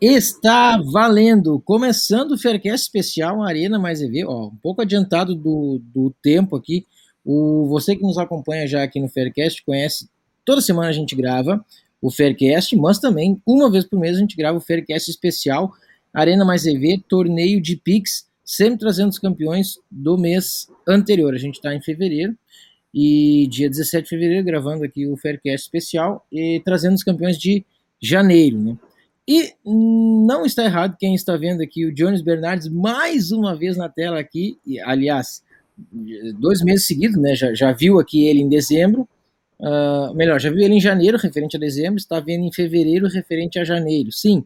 Está valendo! Começando o Faircast especial Arena Mais EV, ó, um pouco adiantado do, do tempo aqui. O, você que nos acompanha já aqui no Faircast conhece, toda semana a gente grava o Faircast, mas também uma vez por mês a gente grava o Faircast especial Arena Mais EV, torneio de Pix, sempre trazendo os campeões do mês anterior. A gente está em fevereiro e dia 17 de fevereiro gravando aqui o Faircast especial e trazendo os campeões de janeiro, né? E não está errado quem está vendo aqui o Jones Bernardes mais uma vez na tela aqui, e, aliás, dois meses seguidos, né? Já, já viu aqui ele em dezembro, uh, melhor, já viu ele em janeiro, referente a dezembro, está vendo em fevereiro, referente a janeiro, sim.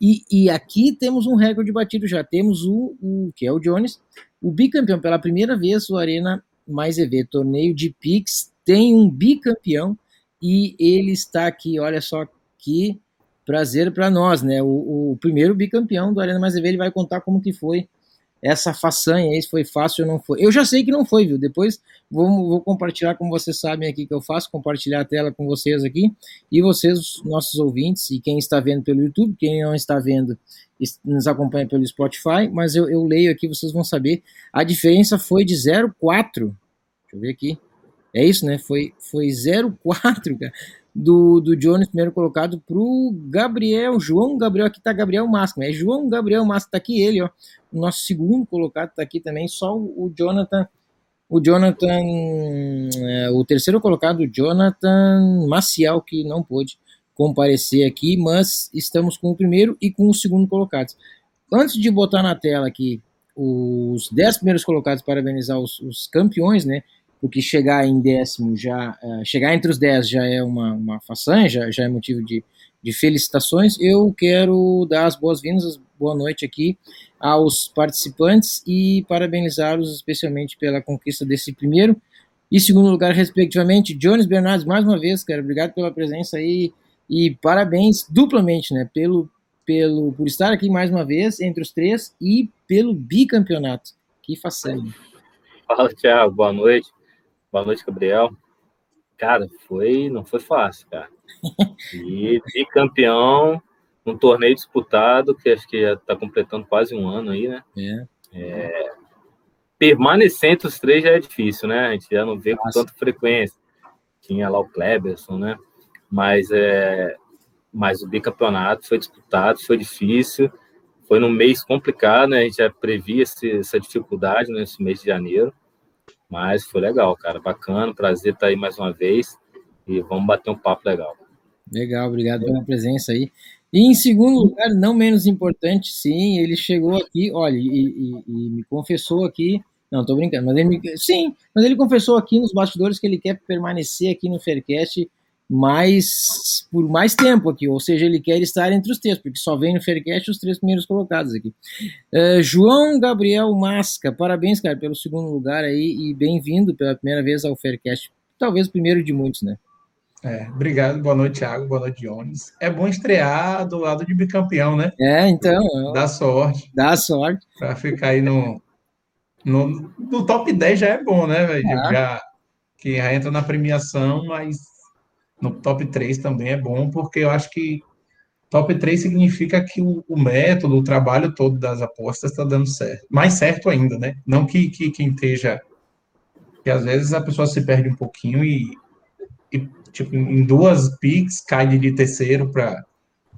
E, e aqui temos um recorde batido já, temos o, o que é o Jones, o bicampeão. Pela primeira vez o Arena Mais EV, torneio de Pix, tem um bicampeão. E ele está aqui, olha só que prazer para nós, né? O, o, primeiro bicampeão do Arena Mais EV, ele vai contar como que foi essa façanha, se foi fácil ou não foi. Eu já sei que não foi, viu? Depois vou, vou compartilhar, como vocês sabem aqui que eu faço, compartilhar a tela com vocês aqui, e vocês, nossos ouvintes, e quem está vendo pelo YouTube, quem não está vendo, nos acompanha pelo Spotify, mas eu, eu leio aqui, vocês vão saber, a diferença foi de 0,4, deixa eu ver aqui, é isso, né? Foi, foi 0,4, cara do, do Jones, primeiro colocado, pro Gabriel, João Gabriel, aqui tá Gabriel Máscara, é João Gabriel Máscara, tá aqui ele, ó, o nosso segundo colocado tá aqui também, só o, o Jonathan, o Jonathan, é, o terceiro colocado, o Jonathan Maciel, que não pôde comparecer aqui, mas estamos com o primeiro e com o segundo colocado. Antes de botar na tela aqui os dez primeiros colocados, parabenizar os, os campeões, né, porque chegar em décimo já, uh, chegar entre os dez já é uma, uma façanha, já, já é motivo de, de felicitações. Eu quero dar as boas-vindas, boa noite aqui aos participantes e parabenizá-los especialmente pela conquista desse primeiro e segundo lugar, respectivamente. Jones Bernardes, mais uma vez, cara, obrigado pela presença aí e parabéns duplamente, né, pelo, pelo, por estar aqui mais uma vez entre os três e pelo bicampeonato. Que façanha. Fala, Thiago, boa noite. Boa noite, Gabriel. Cara, foi, não foi fácil, cara. E campeão um torneio disputado, que acho que já está completando quase um ano aí, né? É. é. Permanecer entre os três já é difícil, né? A gente já não vê com tanta frequência. Tinha lá o Kleberson, né? Mas, é, mas o bicampeonato foi disputado, foi difícil. Foi num mês complicado, né? A gente já previa esse, essa dificuldade nesse mês de janeiro. Mas foi legal, cara. Bacana, prazer estar aí mais uma vez. E vamos bater um papo legal. Legal, obrigado pela presença aí. E em segundo lugar, não menos importante, sim, ele chegou aqui, olha, e, e, e me confessou aqui, não, tô brincando, mas ele me, sim, mas ele confessou aqui nos bastidores que ele quer permanecer aqui no Faircast mais por mais tempo aqui, ou seja, ele quer estar entre os três, porque só vem no Faircast os três primeiros colocados aqui. Uh, João Gabriel Masca, parabéns, cara, pelo segundo lugar aí e bem-vindo pela primeira vez ao Faircast, talvez o primeiro de muitos, né? É, obrigado, boa noite, Thiago, boa noite, Jones. É bom estrear do lado de bicampeão, né? É, então. Dá sorte. Dá sorte. Para ficar aí no, no, no top 10 já é bom, né, velho? É. Já que já entra na premiação, mas no top 3 também é bom, porque eu acho que top 3 significa que o, o método, o trabalho todo das apostas está dando certo. Mais certo ainda, né? Não que, que quem esteja. Que às vezes a pessoa se perde um pouquinho e, e tipo, em duas picks cai de terceiro para.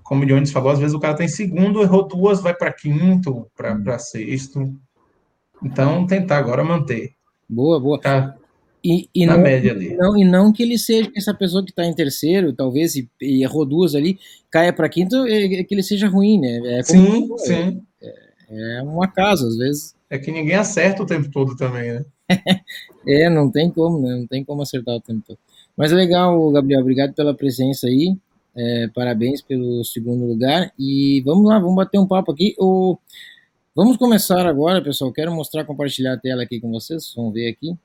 Como o Jones falou, às vezes o cara tem segundo, errou duas, vai para quinto, para hum. sexto. Então, tentar agora manter. Boa, boa. Tá, e, e, não, não, e não que ele seja essa pessoa que está em terceiro, talvez, e, e, errou duas ali, caia para quinto, é, é, que ele seja ruim, né? É sim, sim. É, é, um acaso, às vezes. É que ninguém acerta o tempo todo também, né? é, não tem como, né? Não tem como acertar o tempo todo. Mas é legal, Gabriel, obrigado pela presença aí. É, parabéns pelo segundo lugar. E vamos lá, vamos bater um papo aqui. O... Vamos começar agora, pessoal. Quero mostrar, compartilhar a tela aqui com vocês. Vão ver aqui.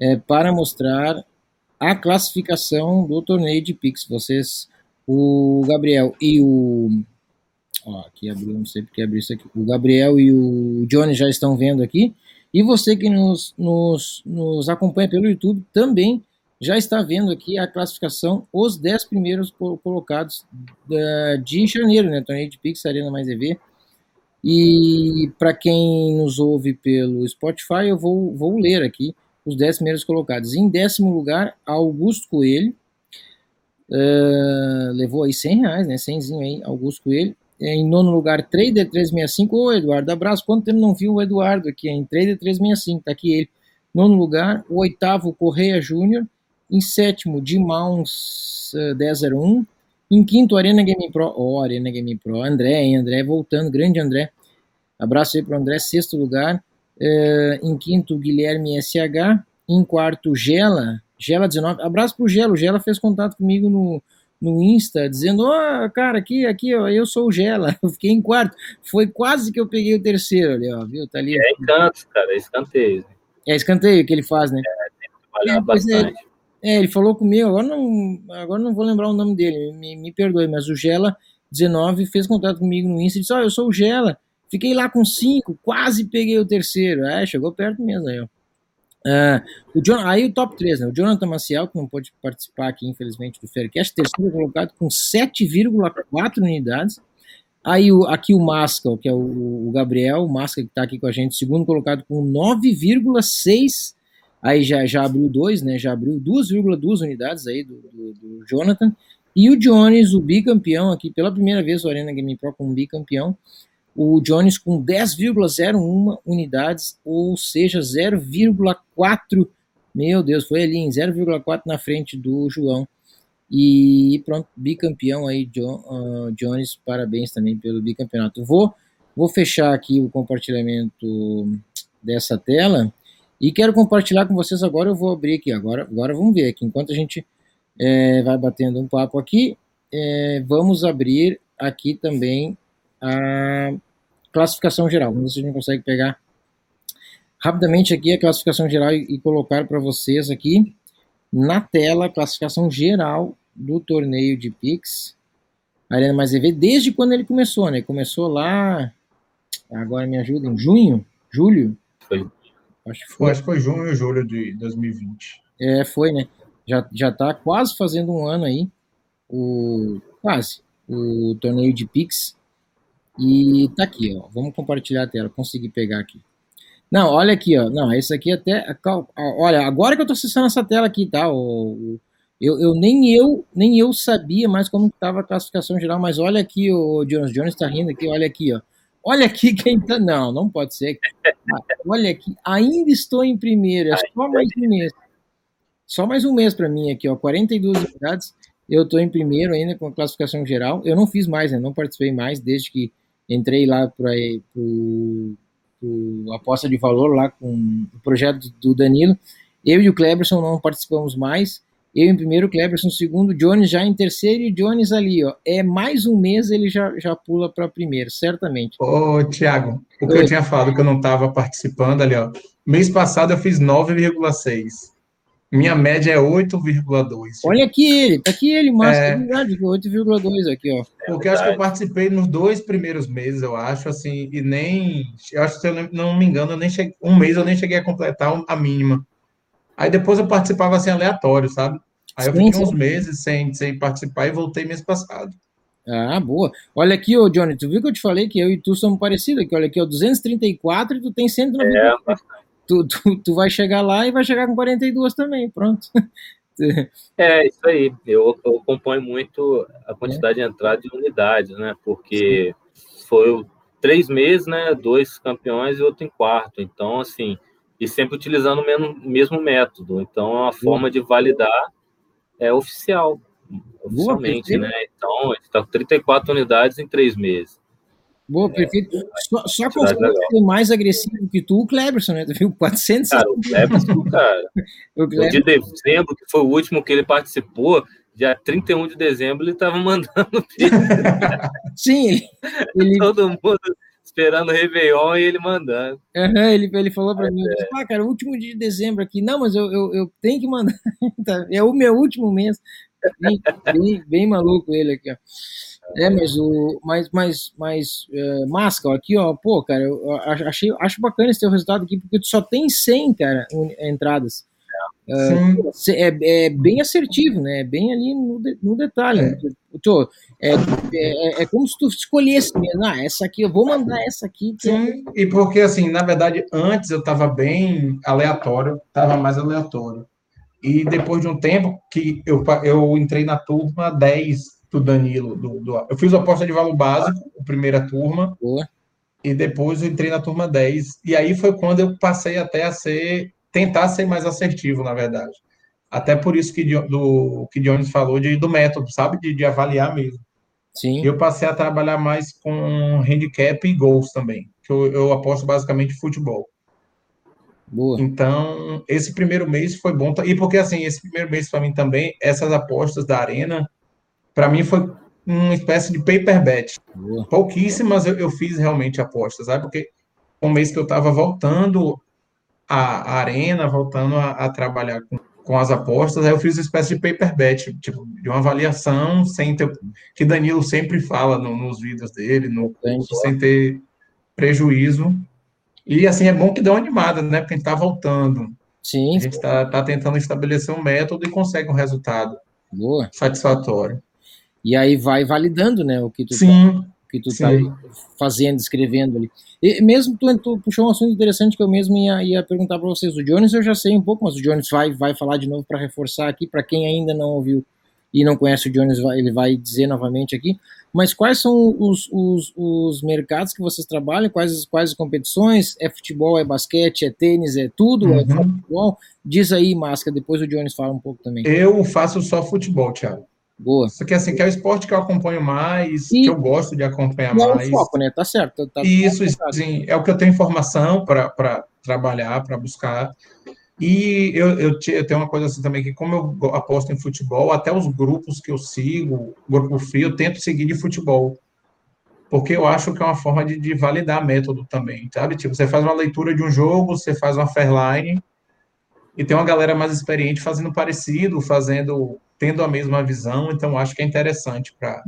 É, para mostrar a classificação do torneio de Pix. Vocês, o Gabriel e o. Ó, aqui abriu, não sei porque abriu isso aqui. O Gabriel e o Johnny já estão vendo aqui. E você que nos, nos, nos acompanha pelo YouTube também já está vendo aqui a classificação, os 10 primeiros colocados de janeiro, né? Torneio de Pix, Arena Mais EV. E para quem nos ouve pelo Spotify, eu vou, vou ler aqui os 10 primeiros colocados. Em décimo lugar, Augusto Coelho. Uh, levou aí 100 reais, né? 100 aí, Augusto Coelho. Em nono lugar, Trader 365. Ô, Eduardo, abraço. Quanto tempo não viu o Eduardo aqui? Em Trader 365, tá aqui ele. Nono lugar, o oitavo, Correia Júnior. Em sétimo, Dimãos uh, 1001. Em quinto, Arena Game Pro. Ó, oh, Arena Game Pro. André, hein? André voltando. Grande André. Abraço aí pro André. Sexto lugar. Uh, em quinto, Guilherme SH. Em quarto, Gela. Gela 19. Abraço pro Gelo. O Gela fez contato comigo no, no Insta, dizendo, ó, oh, cara, aqui, aqui, ó, eu sou o Gela, eu fiquei em quarto. Foi quase que eu peguei o terceiro ali, ó, viu? Tá ali. É encanto, cara, é escanteio. É escanteio que ele faz, né? É, tem que trabalhar é, bastante. É, ele falou comigo, agora não, agora não vou lembrar o nome dele, me, me perdoe, mas o Gela 19 fez contato comigo no Insta e disse, ó, oh, eu sou o Gela, fiquei lá com cinco, quase peguei o terceiro. É, chegou perto mesmo aí, ó. Uh, o John, aí o top 3, né? O Jonathan Maciel, que não pôde participar aqui, infelizmente, do Faircast, terceiro colocado com 7,4 unidades. Aí o, aqui o Masca, que é o, o Gabriel, o Masca que está aqui com a gente, segundo colocado com 9,6. Aí já, já abriu dois, né? Já abriu 2,2 unidades aí do, do, do, Jonathan. E o Jones, o bicampeão aqui, pela primeira vez o Arena Game Pro com um bicampeão, o Jones com 10,01 unidades, ou seja, 0,4, meu Deus, foi ali em 0,4 na frente do João. E pronto, bicampeão aí, uh, Jones, parabéns também pelo bicampeonato. Vou, vou fechar aqui o compartilhamento dessa tela e quero compartilhar com vocês agora. Eu vou abrir aqui, agora, agora vamos ver aqui, enquanto a gente é, vai batendo um papo aqui, é, vamos abrir aqui também a classificação geral. Vamos ver se a gente consegue pegar rapidamente aqui a classificação geral e, e colocar para vocês aqui na tela a classificação geral do torneio de Pix. Arena Mais EV, desde quando ele começou, né? Começou lá, agora me ajuda, em junho, julho? Foi. Acho que foi. Acho que foi junho ou julho de 2020. É, foi, né? Já, já tá quase fazendo um ano aí, o, quase, o torneio de Pix. E tá aqui, ó. Vamos compartilhar a tela. Consegui pegar aqui. Não, olha aqui, ó. Não, esse aqui até. Olha, agora que eu tô acessando essa tela aqui, tá? O, eu, eu nem eu nem eu sabia mais como estava a classificação geral, mas olha aqui, o Jones Jones tá rindo aqui, olha aqui, ó. Olha aqui quem tá. Não, não pode ser. Olha aqui, ainda estou em primeiro, é só mais um mês. Só mais um mês para mim aqui, ó. 42 unidades. Eu estou em primeiro ainda com a classificação geral. Eu não fiz mais, né? Não participei mais desde que entrei lá para a aposta de valor lá com o projeto do Danilo. Eu e o Cleberson não participamos mais. Eu em primeiro, Cleberson em segundo, Jones já em terceiro e Jones ali, ó. É mais um mês ele já, já pula para primeiro, certamente. Ô, Thiago, o que Oi. eu tinha falado que eu não estava participando ali, ó. Mês passado eu fiz 9,6. Minha média é 8,2. Olha aqui ele, tá aqui ele, mas é, é verdade, 8,2 aqui, ó. Porque eu acho que eu participei nos dois primeiros meses, eu acho, assim, e nem. Eu acho que se eu não me engano, eu nem cheguei, um mês eu nem cheguei a completar a mínima. Aí depois eu participava assim, aleatório, sabe? Aí eu fiquei sim. uns meses sem, sem participar e voltei mês passado. Ah, boa. Olha aqui, ô Johnny, tu viu que eu te falei que eu e tu somos parecidos aqui? Olha aqui, ó, 234 e tu tem 194. É, tu, tu, tu vai chegar lá e vai chegar com 42 também, pronto. É, isso aí. Eu, eu acompanho muito a quantidade é. de entrada de unidades, né? Porque Sim. foi três meses, né? Dois campeões e outro em quarto. Então, assim, e sempre utilizando o mesmo, mesmo método. Então, é uma forma de validar é oficial, oficialmente, Boa, né? Então, está com 34 unidades em três meses. Boa, perfeito. Só, só consegue ser mais agressivo que tu, o Cleberson, né? Tu viu? 400. Cara, o Cleberson, cara. o Cleberson. de dezembro, que foi o último que ele participou, dia 31 de dezembro, ele tava mandando. Sim, ele, ele. Todo mundo esperando o Réveillon e ele mandando. Uhum, ele, ele falou para mim, é. ah, cara, último dia de dezembro aqui. Não, mas eu, eu, eu tenho que mandar. Tá, é o meu último mês. Bem, bem, bem maluco ele aqui, ó. É, mas o. Mas, mas, mas uh, Masca, aqui, ó, pô, cara, eu achei, acho bacana esse teu resultado aqui, porque tu só tem 100, cara, entradas. Uh, é, é, bem assertivo, né? É bem ali no, de, no detalhe. É. Né? Tu, é, é, é, como se tu escolhesse mesmo. Ah, essa aqui, eu vou mandar essa aqui. Sim, e porque, assim, na verdade, antes eu estava bem aleatório, estava mais aleatório. E depois de um tempo que eu, eu entrei na turma 10 do Danilo. Do, do, eu fiz a aposta de valor básico, a primeira turma. Boa. E depois eu entrei na turma 10. E aí foi quando eu passei até a ser. tentar ser mais assertivo, na verdade. Até por isso que, do, que Jones falou de, do método, sabe? De, de avaliar mesmo. Sim. Eu passei a trabalhar mais com handicap e gols também. Que eu, eu aposto basicamente futebol. Boa. Então, esse primeiro mês foi bom. E porque, assim, esse primeiro mês para mim também, essas apostas da Arena, para mim foi uma espécie de paper bet. Boa. Pouquíssimas eu, eu, fiz realmente apostas, sabe? Porque um mês que eu estava voltando à, arena, voltando a, a, trabalhar com, com as apostas, aí eu fiz uma espécie de paper bet, tipo, de uma avaliação sem ter, que Danilo sempre fala no, nos vídeos dele, no curso, sem ter prejuízo. E assim, é bom que dá uma animada, né? Porque a gente está voltando. Sim. A gente está tá tentando estabelecer um método e consegue um resultado Boa. satisfatório. E aí vai validando, né, o que tu sim, tá, que tu tá fazendo, escrevendo ali. E mesmo tu, tu, puxou um assunto interessante que eu mesmo ia, ia perguntar para vocês. O Jones eu já sei um pouco, mas o Jones vai, vai falar de novo para reforçar aqui, para quem ainda não ouviu e não conhece o Jones, ele vai dizer novamente aqui. Mas quais são os, os, os mercados que vocês trabalham? Quais, quais as competições? É futebol, é basquete, é tênis, é tudo? É uhum. É futebol? Diz aí, Máscara, depois o Jones fala um pouco também. Eu faço só futebol, Thiago. Boa. Isso aqui, assim, que é o esporte que eu acompanho mais, e que eu gosto de acompanhar não mais. É o foco, né? Tá certo. Tá, isso, sim. É o que eu tenho informação para trabalhar, para buscar. E eu, eu, eu, tenho uma coisa assim também, que como eu aposto em futebol, até os grupos que eu sigo, grupo frio, eu tento seguir de futebol. Porque eu acho que é uma forma de, de validar método também, sabe? Tipo, você faz uma leitura de um jogo, você faz uma fairline, e tem uma galera mais experiente fazendo parecido, fazendo tendo a mesma visão, então acho que é interessante para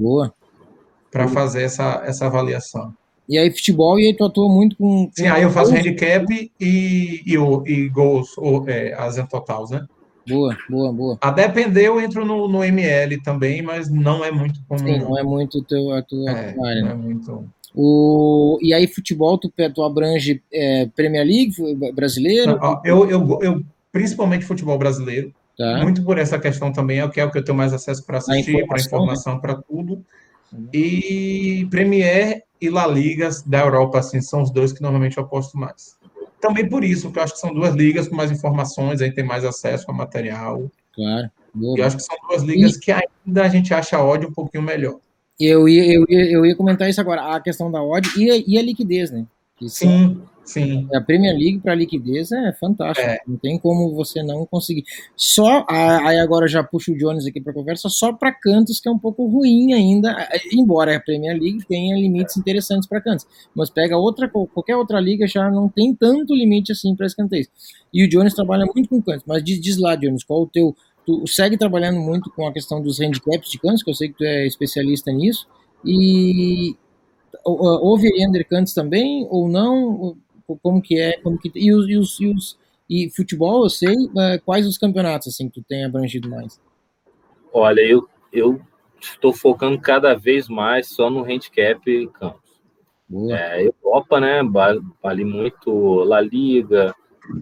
para fazer essa, essa avaliação. E aí, futebol, e aí tu atua muito com. Sim, aí eu faço gols. handicap e, e, e gols, ou, é, as totais, né? Boa, boa, boa. A depender, eu entro no, no ML também, mas não é muito comum. Sim, não é muito teu, a tua é, área. Não é muito. O, e aí, futebol, tu, tu abrange é, Premier League brasileiro? Não, eu, eu, eu, principalmente futebol brasileiro. Tá. Muito por essa questão também, é o que é o que eu tenho mais acesso para assistir, para informação, para tudo. Uhum. E Premier e La Liga da Europa, assim, são os dois que normalmente eu aposto mais. Também por isso, porque eu acho que são duas ligas com mais informações, aí tem mais acesso a material. Claro. Boa. E eu acho que são duas ligas e... que ainda a gente acha a odd um pouquinho melhor. Eu ia, eu, ia, eu ia comentar isso agora, a questão da odd e a, e a liquidez, né? Sim. Sim. A Premier League para liquidez é fantástico. É. Não tem como você não conseguir. Só, aí agora já puxo o Jones aqui para conversa, só para cantos que é um pouco ruim ainda, embora a Premier League tenha limites interessantes para cantos. Mas pega outra, qualquer outra liga já não tem tanto limite assim para escanteios. E o Jones trabalha muito com cantos. Mas diz, diz lá, Jones, qual o teu. Tu segue trabalhando muito com a questão dos handicaps de cantos, que eu sei que tu é especialista nisso. E houve undercantos também ou não? Como que é, como que e os, e os, e, os, e futebol, eu sei, uh, quais os campeonatos assim que tu tem abrangido mais? Olha, eu eu estou focando cada vez mais só no handicap campos. É, Europa, né, vale muito La Liga,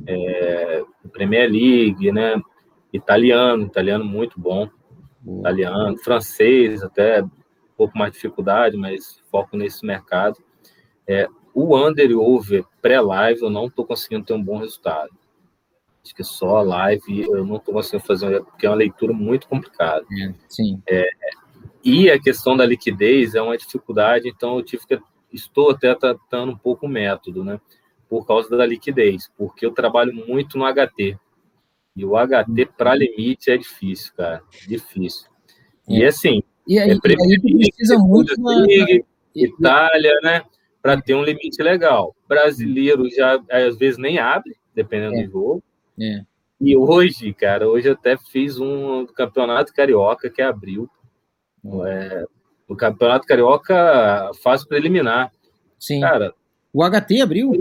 é, Premier League, né, italiano, italiano muito bom, Boa. italiano, francês até um pouco mais dificuldade, mas foco nesse mercado. É, o under e over pré-live eu não estou conseguindo ter um bom resultado. Acho que só a live eu não estou conseguindo fazer, porque é uma leitura muito complicada. É, sim. É, e a questão da liquidez é uma dificuldade, então eu tive que estou até tratando um pouco o método, né? Por causa da liquidez, porque eu trabalho muito no HT. E o HT para limite é difícil, cara. Difícil. É. E assim. E aí, é e aí precisa muito. Na... Itália, né? Para ter um limite legal. Brasileiro já às vezes nem abre, dependendo É. do jogo. É. E hoje, cara, hoje eu até fiz um campeonato carioca que abriu. É, o campeonato carioca faz preliminar. Sim. Cara, O HT abriu?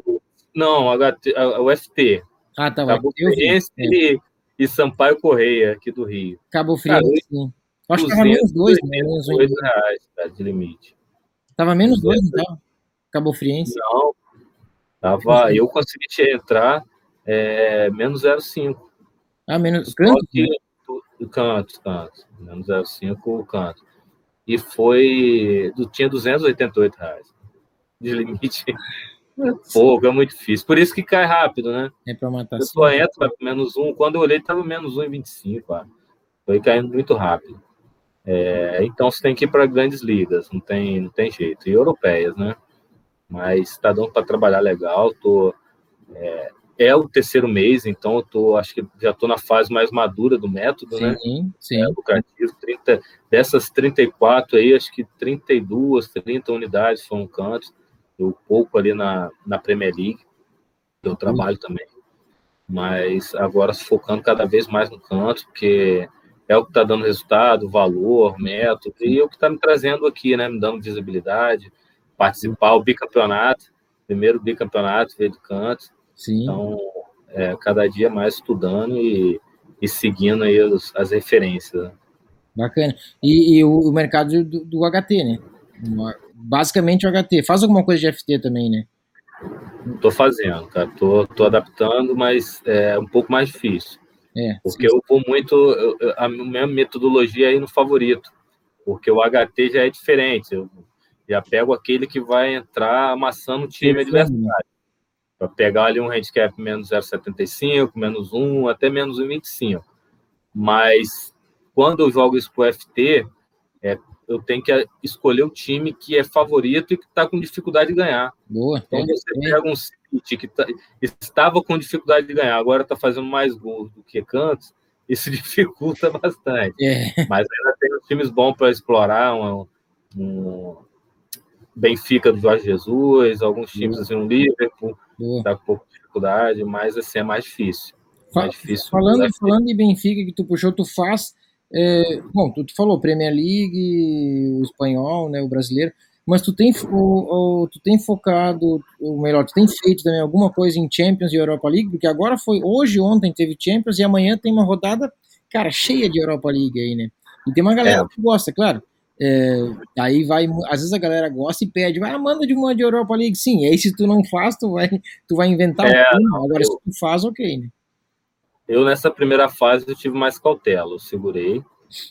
não, o HT, o FT, Ah, tá. Cabo. Friense É. e, e Sampaio Correia, aqui do Rio. Cabo Cara, Friense, sim. Acho que tava menos dois? Menos. 288 reais tá, de limite. Tava menos dois, então. Cabo Friense. Não, tava, eu consegui te entrar é, menos 0,5. Ah, menos. Canto? que canto, canto, menos 0,5 o canto. E foi, tinha 288 reais de limite. Pouco, é muito difícil. Por isso que cai rápido, né? É pra matar. Eu só entro pro menos um. Quando eu olhei, estava menos 1,25. cara. Foi caindo muito rápido. É, então você tem que ir para grandes ligas, não tem, não tem jeito. E europeias, né? Mas está dando para trabalhar legal. Tô, é, é o terceiro mês, então eu tô, acho que já estou na fase mais madura do método, né? Sim, sim. É lucrativo. 30, dessas 34 aí, acho que 32, 30 unidades foram cantos. Eu pouco ali na, na Premier League, eu trabalho também. Mas agora focando cada vez mais no canto, porque é o que está dando resultado, valor, método, e é o que está me trazendo aqui, né? Me dando visibilidade, participar o bicampeonato, primeiro bicampeonato veio do canto. Sim. Então, é, cada dia mais estudando e, e seguindo aí as, as referências. né? Bacana. E, e o, o mercado do, do HT, né? Basicamente o HT. Faz alguma coisa de FT também, né? Tô fazendo, cara. Tô, tô adaptando, mas é um pouco mais difícil. É. Porque eu vou muito. eu- a minha metodologia é ir no favorito. Porque o HT já é diferente. Eu já pego aquele que vai entrar amassando o time adversário. Para pegar ali um handicap menos 0,75, menos 1, até menos 1,25. Mas quando eu jogo isso pro FT, é, eu tenho que escolher o time que é favorito e que está com dificuldade de ganhar. Boa. Então você é. pega um City que tá- estava com dificuldade de ganhar, agora está fazendo mais gols do que cantos, isso dificulta bastante. É. Mas ainda tem times bons para explorar, um, um Benfica do Jorge Jesus, alguns times assim, um Liverpool, Boa. está com pouco de dificuldade, mas assim é mais difícil. Mais difícil. Falando, falando em Benfica que tu puxou, tu faz. é, bom, tu, tu falou Premier League, o espanhol, né, o brasileiro, mas tu tem, o, o- tu tem focado, ou melhor, tu tem feito também alguma coisa em Champions e Europa League, porque agora foi, hoje, ontem teve Champions e amanhã tem uma rodada, cara, cheia de Europa League aí, né? E tem uma galera que gosta, claro. É, aí vai, às vezes a galera gosta e pede, vai, ah, manda de uma de Europa League, sim. Aí se tu não faz, tu vai, tu vai inventar É, uma. Agora eu- se tu faz, ok, né? Eu, nessa primeira fase, eu tive mais cautela, eu segurei.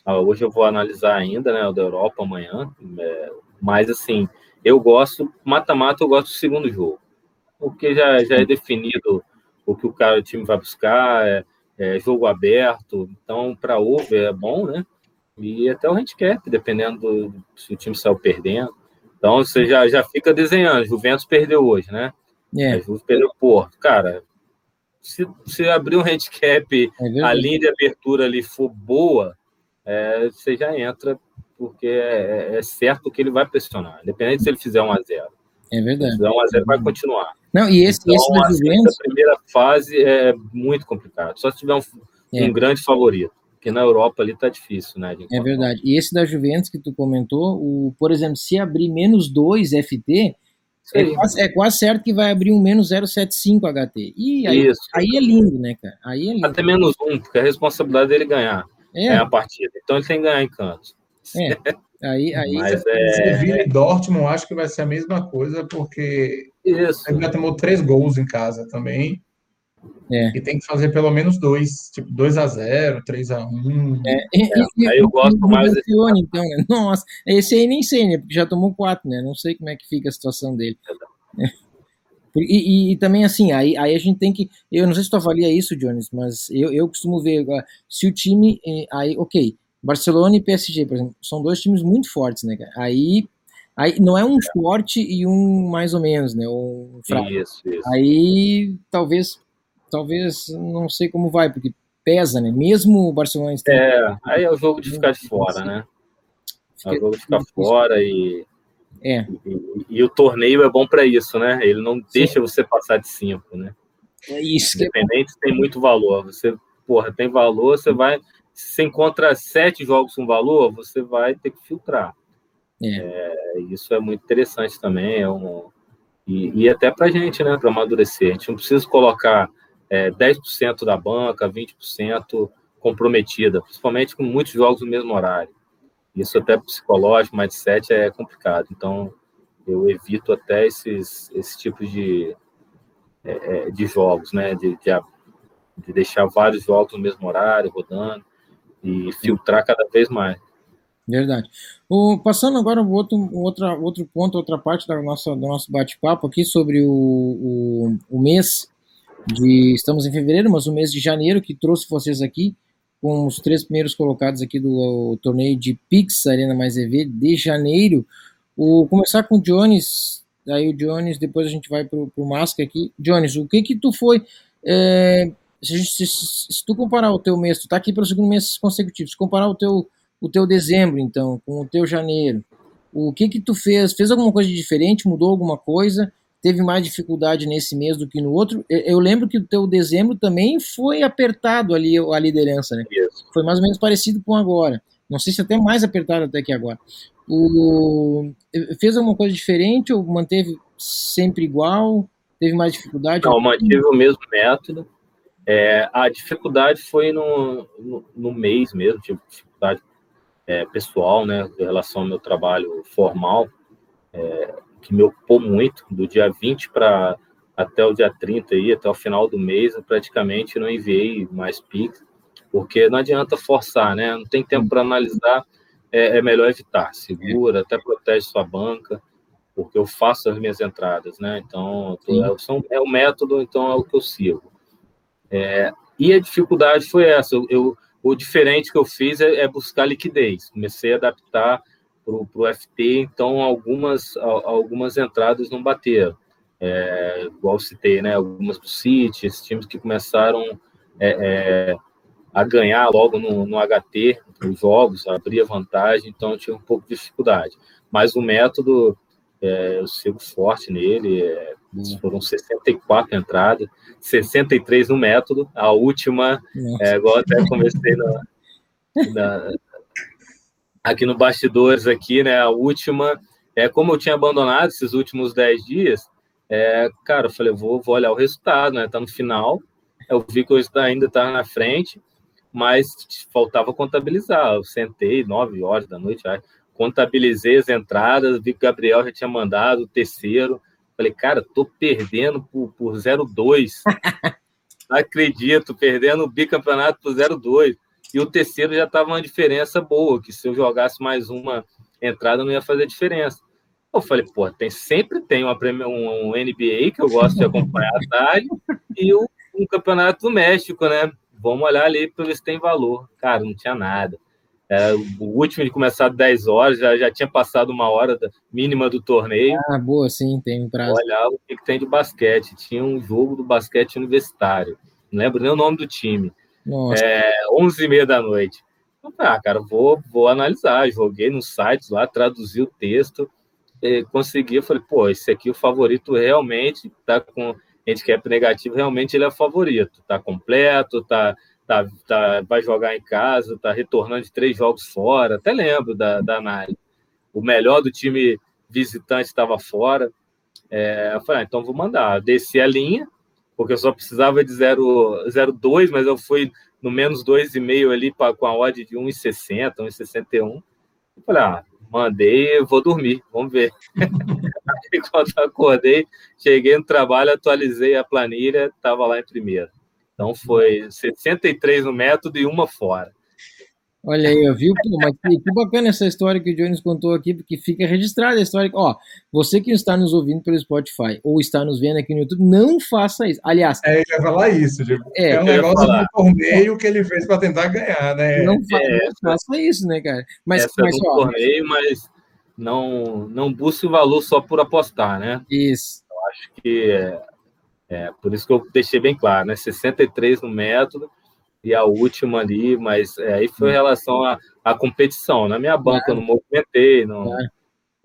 Ah, hoje eu vou analisar ainda, né, o da Europa amanhã. é, mas, assim, eu gosto, mata-mata, eu gosto do segundo jogo. Porque já, já é definido o que o cara, o time vai buscar, é, é jogo aberto. Então, para over é bom, né? E até o handicap, dependendo do, se o time saiu perdendo. Então, você já, já fica desenhando. Juventus perdeu hoje, né? É, A Juventus perdeu o Porto. Cara, se, se abrir um handicap é a linha de abertura ali for boa, é, você já entra, porque é, é certo que ele vai pressionar, independente se ele fizer 1 a 0 É Se verdade. fizer 1 a 0 vai continuar. Não, e esse, Então, esse da Juventus, essa primeira fase é muito complicado. Só se tiver um, É. um grande favorito, porque na Europa ali tá difícil, né? é verdade. E esse da Juventus que tu comentou, o, por exemplo, se abrir menos 2 FT, é quase, é quase certo que vai abrir um menos 075 HT. E aí, Isso. aí é lindo, né, cara? Aí é lindo. Até menos um, porque a responsabilidade dele é ganhar, É, é a partida. Então ele tem que ganhar em canto. é. Aí, aí Mas é Sevilla e Dortmund, acho que vai ser a mesma coisa, porque isso. ele já tomou três gols em casa também. É. E tem que fazer pelo menos dois, tipo 2 a 0 3 a 1 É, e- aí eu gosto mais desse- então, né? Nossa, esse aí nem sei, né? Porque já tomou quatro, né? Não sei como é que fica a situação dele. E, e- e também, assim, aí, aí a gente tem que. Eu não sei se tu avalia isso, Jones, mas eu, eu costumo ver. Se o time. eh, Aí, ok, Barcelona e PSG, por exemplo, são dois times muito fortes, né, cara? Aí, Aí não é um forte e um mais ou menos, né? Um fraco. Isso, isso. Aí talvez, talvez não sei como vai, porque pesa, né? Mesmo o Barcelona está É, aí é o jogo de ficar de fora, né? É o jogo de ficar fora e, É, e, e o torneio é bom para isso, né? Ele não deixa você passar de cinco, né? é isso que é Independente tem muito valor. Você, porra, tem valor, você vai. Se você encontra sete jogos com valor, você vai ter que filtrar. É. É, isso é muito interessante também. É um, e, e até para a gente, né? Para amadurecer. A gente não precisa colocar é, 10% da banca, 20% comprometida, principalmente com muitos jogos no mesmo horário. Isso até psicológico, mindset é complicado. Então, eu evito até esses, esse tipo de, é, é, de jogos, né? De, de, de deixar vários jogos no mesmo horário, rodando, e filtrar cada vez mais. Verdade. O, passando agora um outro, outro ponto, outra parte da nossa, do nosso bate-papo aqui sobre o, o, o mês de. Estamos em fevereiro, mas o mês de janeiro, que trouxe vocês aqui com os três primeiros colocados aqui do torneio de Pix Arena Mais EV de janeiro. O, começar com o Jones, aí o Jones, depois a gente vai pro, pro Masca aqui. Jones, o que que tu foi. é, se- se- se tu comparar o teu mês, tu tá aqui pelo segundo mês consecutivo, se comparar o teu o teu dezembro, então, com o teu janeiro, o que que tu fez? Fez alguma coisa de diferente? Mudou alguma coisa? Teve mais dificuldade nesse mês do que no outro? Eu, lembro que o teu dezembro também foi apertado ali a liderança, né? Isso. Foi mais ou menos parecido com agora. Não sei se até mais apertado até que agora. O, fez alguma coisa diferente ou manteve sempre igual? Teve mais dificuldade? Não, eu mantive o mesmo método. É, a dificuldade foi no, no, no mês mesmo, tive dificuldade é, pessoal, né, em relação ao meu trabalho formal, é, que me ocupou muito, do dia 20 para até o dia 30, aí, até o final do mês, eu praticamente não enviei mais Pix, porque não adianta forçar, né, não tem tempo para analisar, é, é melhor evitar, segura, até protege sua banca, porque eu faço as minhas entradas, né? Então, Sim. é, são- é o método, então é o que eu sigo. É, e a dificuldade foi essa. Eu, eu- o diferente que eu fiz é, é buscar liquidez. Comecei a adaptar para o FT, então algumas, al- algumas entradas não bateram. É, igual citei, né? Algumas do City, esses times que começaram é, é, a ganhar logo no, no HT, os jogos, abrir a vantagem, então eu tive um pouco de dificuldade. Mas o método, é, eu sigo forte nele, é, foram 64 entradas, 63 no método, a última, é, igual até comecei na, na- aqui no bastidores aqui, né, a última, é como eu tinha abandonado esses últimos 10 dias, é, cara, eu falei, vou, vou olhar o resultado, né, tá no final, eu vi que eu ainda estava na frente, mas faltava contabilizar, eu sentei 9 horas da noite, acho, contabilizei as entradas, vi que o Gabriel já tinha mandado o terceiro. Falei, cara, tô perdendo por, por 0,2. Não acredito, perdendo o bicampeonato por 0,2. E o terceiro já estava uma diferença boa, que se eu jogasse mais uma entrada não ia fazer diferença. Eu falei, pô, tem, sempre tem uma, um, um NBA que eu gosto de acompanhar à tarde e o, um campeonato do México, né? Vamos olhar ali para ver se tem valor. Cara, não tinha nada. É, o último de começar às 10 horas, já, já tinha passado uma hora da- mínima do torneio. Ah, boa, sim, tem um prazo. Olhava o que, que tem de basquete. Tinha um jogo do basquete universitário. Não lembro nem o nome do time. É 11 e meia da noite. Ah, cara, vou, vou analisar. Joguei nos sites lá, traduzi o texto, e consegui. Eu falei, pô, esse aqui, o favorito realmente tá com handicap negativo, realmente ele é o favorito. Tá completo, tá, tá, tá, vai jogar em casa, tá retornando de três jogos fora. Até lembro da, da análise. O melhor do time visitante estava fora. É, eu falei, ah, então vou mandar. Desci a linha, porque eu só precisava de 0,2, mas eu fui no menos 2,5 ali pra, com a odd de 1,60, 1,61. Eu falei, ah, mandei, vou dormir, vamos ver. Aí, quando acordei, cheguei no trabalho, atualizei a planilha, estava lá em primeiro. Então foi 63 no método e uma fora. Olha aí, viu? Pô, mas que, que bacana essa história que o Jones contou aqui, porque fica registrada a história. Ó, você que está nos ouvindo pelo Spotify ou está nos vendo aqui no YouTube, não faça isso. Aliás, É, ele vai falar isso, tipo, É, é, um eu negócio do torneio que ele fez para tentar ganhar, né? não, fa É, não faça isso, né, cara? Mas, Essa mas é ó, torneio, mas não, não busque o valor só por apostar, né? Isso. Eu acho que é, é por isso que eu deixei bem claro, né? 63 no método e a última ali, mas é, aí foi em relação à, à competição. Na minha banca eu não movimentei, não, claro.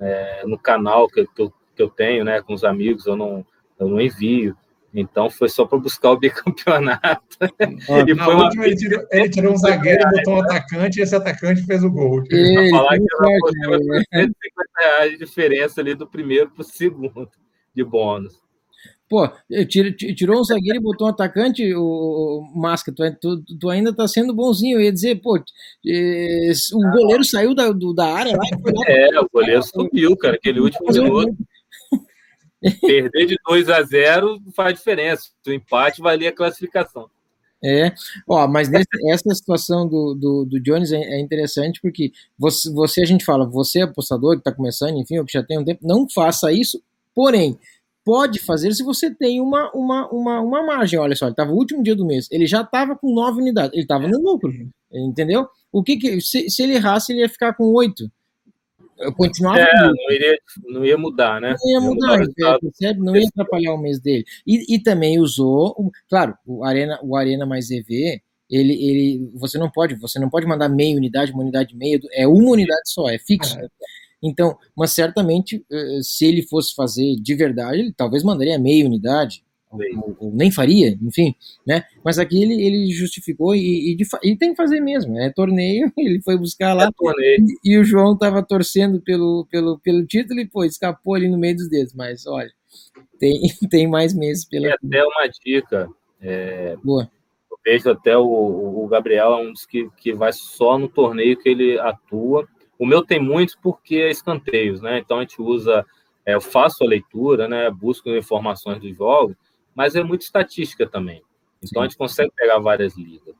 é, no canal que, que, eu, que eu tenho, né, com os amigos, eu não, eu não envio. Então foi só para buscar o bicampeonato. e foi uma... ele, tirou, ele tirou um zagueiro, reais, botou um né? atacante e esse atacante fez o gol. Ele, falar que era 150 reais de diferença ali do primeiro para o segundo de bônus. Pô, tirou um zagueiro e botou um atacante, o, Masca, tu, tu, tu ainda tá sendo bonzinho. Eu ia dizer, pô, o goleiro saiu da, do, da área lá. É, o goleiro subiu, cara, aquele último minuto. Perder de 2 a 0 faz diferença. O empate valia a classificação. É, ó, mas essa situação do, do, do Jones é, é, interessante porque você, você, a gente fala, você é apostador que está começando, enfim, ou que já tem um tempo, não faça isso, porém, pode fazer se você tem uma, uma, uma, uma margem. Olha só, ele estava o último dia do mês, ele já estava com nove unidades, ele estava no lucro, entendeu? O que, que se, se ele errasse, ele ia ficar com oito continuava. É, não, iria, não ia mudar, né? Não ia mudar, mudar percebe? Não ia atrapalhar o mês dele. E, e também usou, claro, o Arena, o Arena mais EV, ele, ele, você não pode, você não pode mandar meia unidade, uma unidade meia, é uma unidade só, é fixo. É. Então, mas certamente, eh, se ele fosse fazer de verdade, ele talvez mandaria meia unidade, ou, ou, nem faria, enfim, né? Mas aqui ele, ele justificou e, e, de, e, tem que fazer mesmo. É torneio, ele foi buscar lá é e, e, o João estava torcendo pelo, pelo, pelo título e pô, escapou ali no meio dos dedos. Mas olha, tem, tem mais meses pela. Tem até uma dica. É, Boa. Eu vejo até o, o Gabriel é um dos que, que vai só no torneio que ele atua. O meu tem muitos porque é escanteios, né? Então a gente usa, é, eu faço a leitura, né? Busco informações dos jogos mas é muito estatística também. Então Sim. a gente consegue pegar várias ligas.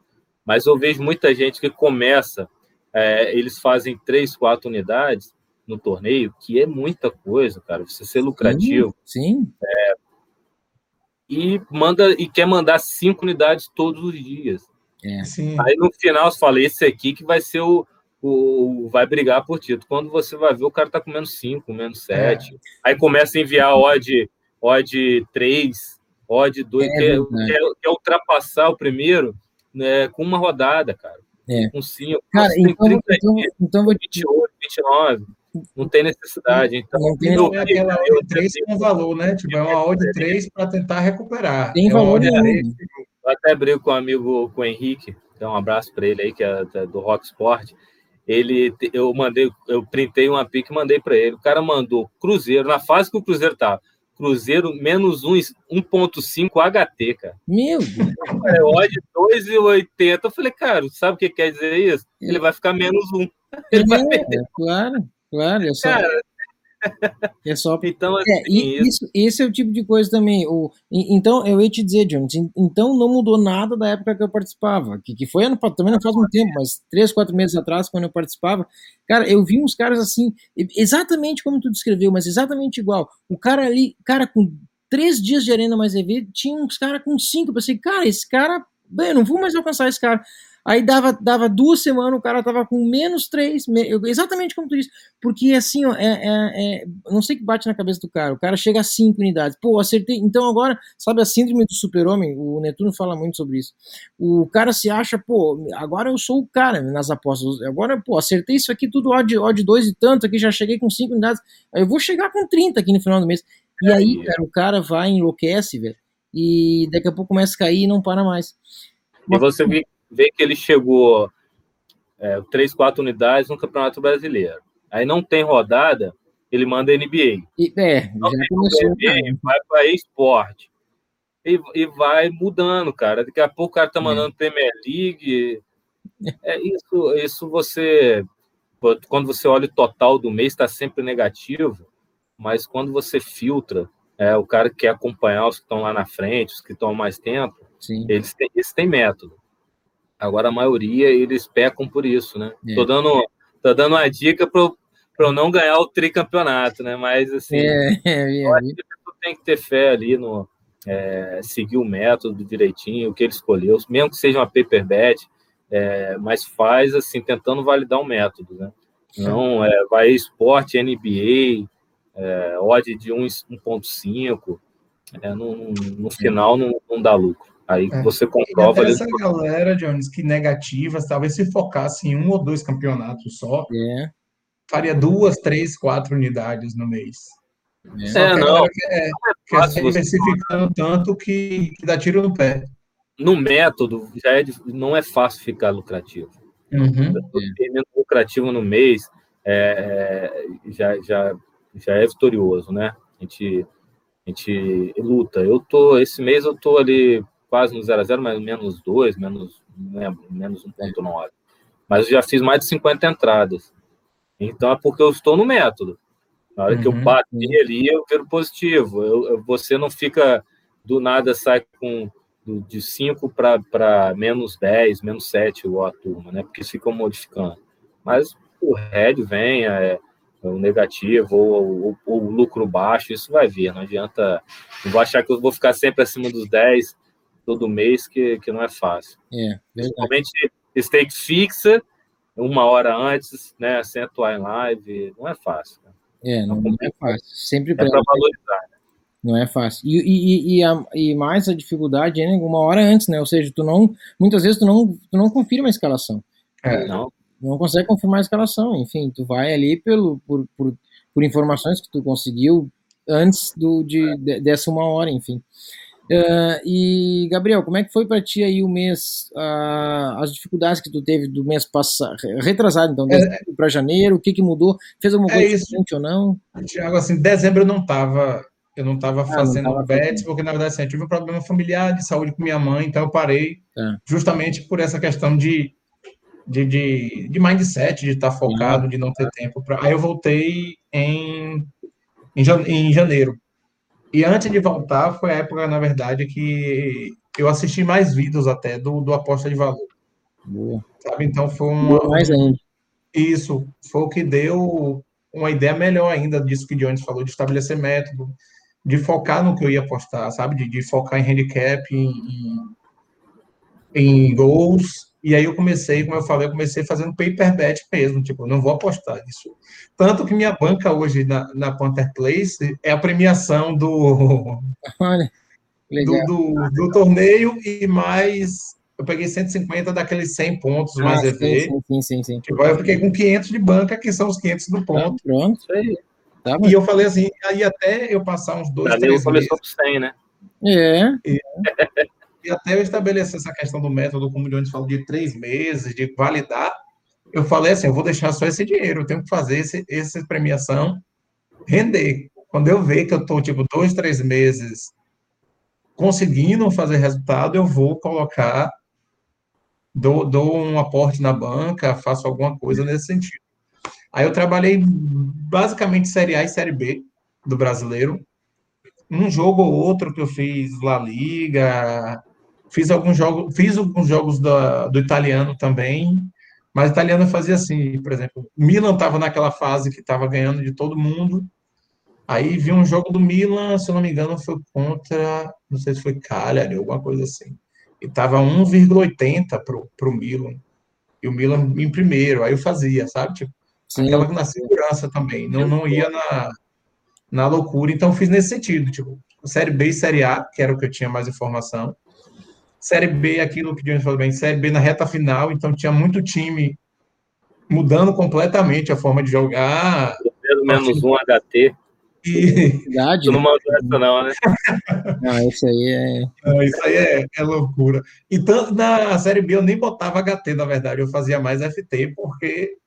Mas eu vejo muita gente que começa, é, eles fazem três, quatro unidades no torneio, que é muita coisa, cara. Você ser lucrativo. Sim. É, e manda e quer mandar cinco unidades todos os dias. É. Aí no final você fala, esse aqui que vai ser o, o, vai brigar por título. Quando você vai ver, o cara tá com menos 5, menos 7. É. Aí começa a enviar odd, odd 3, odd 2, é, quer, quer, quer, ultrapassar o primeiro né, com uma rodada, cara. É. Com 5. Cara, então, então, então vou... 28, 29. Não tem necessidade. Então, não tem eu, aquela odd 3 com valor, né? Tipo, é uma odd 3 para tentar recuperar. Tem é valor. Eu até brigo com um amigo, com o Henrique, então um abraço para ele aí, que é do Rock Sport. Ele, eu mandei, eu printei uma pique e mandei para ele. O cara mandou Cruzeiro, na fase que o Cruzeiro tava. Cruzeiro menos 1,5 HT, cara. Meu Deus. É, odd 2,80. Eu falei, cara, sabe o que quer dizer isso? Ele vai ficar menos 1. Ele é, vai perder. Claro, claro. É só... Cara, é só. Então, assim, é, isso, esse é o tipo de coisa também. O, então, eu ia te dizer, Jones, então não mudou nada da época que eu participava, que, que foi ano também não faz muito tempo, mas três, quatro meses atrás, quando eu participava. Cara, eu vi uns caras assim, exatamente como tu descreveu, mas exatamente igual. O cara ali, cara, com três dias de Arena mais EV, tinha uns caras com cinco. Eu pensei, cara, esse cara, bem, eu não vou mais alcançar esse cara. Aí dava, dava duas semanas, o cara tava com menos três, me, exatamente como tu disse. Porque assim, ó, é, é, é, não sei o que bate na cabeça do cara. O cara chega a cinco unidades. Pô, acertei. Então agora, sabe a síndrome do super-homem? O Netuno fala muito sobre isso. O cara se acha, pô, agora eu sou o cara nas apostas. Agora, pô, acertei isso aqui tudo odd, odd dois e tanto aqui, já cheguei com cinco unidades. Aí eu vou chegar com 30 aqui no final do mês. E aí, cara, o cara vai, enlouquece, velho. E daqui a pouco começa a cair e não para mais. E você vê vê que ele chegou é, 3, 4 unidades no Campeonato Brasileiro. Aí não tem rodada, ele manda NBA. E, é, não já começou. NBA, vai para esporte. E, e vai mudando, cara. Daqui a pouco o cara tá é. mandando é. Premier League. É isso, isso você. Quando você olha o total do mês, está sempre negativo, mas quando você filtra, é, o cara que quer acompanhar os que estão lá na frente, os que estão há mais tempo, Sim. eles têm, eles têm método. Agora a maioria eles pecam por isso, né? É. Tô dando, tô dando uma dica para eu não ganhar o tricampeonato, né? Mas assim, é, é, é, tem que ter fé ali no é, seguir o método direitinho, o que ele escolheu, mesmo que seja uma paper bet, é, mas faz assim tentando validar o método, né? Não, é, vai esporte, NBA, é, odd de 1,5, é, no, no final não, não dá lucro. Aí é. você comprova. E essa galera, Jones, que negativas, talvez se focasse em um ou dois campeonatos só, é. faria duas, três, quatro unidades no mês. É, é não. Quer, quer se diversificando tanto que, que dá tiro no pé. No método, já é, não é fácil ficar lucrativo. Uhum. lucrativo no mês é, é, já, já, já é vitorioso, né? A gente, a gente luta. Eu tô, esse mês eu tô ali quase no 0 a 0 mas menos 2, menos, menos 1.9. Mas eu já fiz mais de 50 entradas. Então é porque eu estou no método. Na hora uhum. que eu uhum. bati ali, eu viro positivo. Eu, eu, você não fica do nada, sai com de 5 para menos 10, menos 7, igual a turma, né? Porque ficam modificando. Mas o red vem, é, é o negativo ou, o lucro baixo, isso vai vir. Não adianta. Não vou achar que eu vou ficar sempre acima dos 10 todo mês, que, que não é fácil. É, Principalmente stake fixa, uma hora antes, né? Sem atuar em live, não é fácil. Né? É, não, não é fácil. Sempre é para valorizar. Né? Não é fácil. E, e, e, a, e, mais a dificuldade é uma hora antes, né? Ou seja, tu não, muitas vezes tu não, tu não confirma a escalação. É, não. Não consegue confirmar a escalação. Enfim, tu vai ali pelo, por, por, por informações que tu conseguiu antes do, de, de, dessa uma hora, enfim. Uh, e, Gabriel, como é que foi para ti aí o mês, uh, as dificuldades que tu teve do mês passado, retrasado, então, é, para janeiro, o que que mudou? Fez alguma é coisa diferente ou não? Tiago, assim, dezembro eu não estava eu não estava ah, fazendo não bets, porque na verdade assim, eu tive um problema familiar de saúde com minha mãe, então eu parei é. justamente por essa questão de, de, de, de mindset, de estar tá focado, de não ter tempo. Pra... Aí eu voltei em, em janeiro. E antes de voltar, foi a época, na verdade, que eu assisti mais vídeos até do, do Aposta de Valor. Boa. Sabe? Então foi uma. Mais ainda. Isso, foi o que deu uma ideia melhor ainda disso que o Jones falou, de estabelecer método, de focar no que eu ia apostar, sabe? De, de focar em handicap, em, em, em gols, e aí eu comecei, como eu falei, eu comecei fazendo paper bet mesmo, tipo, não vou apostar nisso. Tanto que minha banca hoje na, na Panther Place é a premiação do, Olha, do, do, do, torneio e mais. Eu peguei 150 daqueles 100 pontos, ah, mais EV. Sim, sim, sim, sim. Tipo, eu fiquei com 500 de banca, que são os 500 do ponto. Ah, pronto, isso aí. Tá, e eu falei assim, aí até eu passar uns dois, três meses. começou com 100, né? É. E, e até eu estabelecer essa questão do método, como o Jones falou, de três meses, de validar, eu falei assim, eu vou deixar só esse dinheiro, eu tenho que fazer esse, essa premiação render. Quando eu ver que eu estou, tipo, dois, três meses conseguindo fazer resultado, eu vou colocar, dou, dou um aporte na banca, faço alguma coisa nesse sentido. Aí eu trabalhei basicamente Série A e Série B do brasileiro. Um jogo ou outro que eu fiz La Liga, Fiz alguns jogos, fiz alguns jogos do, do italiano também, mas o italiano fazia assim, por exemplo, Milan estava naquela fase que estava ganhando de todo mundo. Aí vi um jogo do Milan, se eu não me engano, foi contra, não sei se foi Cagliari, alguma coisa assim. E tava 1,80 pro, pro Milan. E o Milan em primeiro, aí eu fazia, sabe? Tipo, Sim. aquela na segurança também, não, não ia na, na loucura. Então fiz nesse sentido, tipo, Série B e Série A, que era o que eu tinha mais informação. Série B, aquilo que o James falou bem, Série B na reta final, então tinha muito time mudando completamente a forma de jogar. Pelo menos um HT. E... Verdade, não mandou essa não, né? Não, isso aí é... Não, isso aí é, é, loucura. E tanto na Série B eu nem botava HT, na verdade, eu fazia mais FT, porque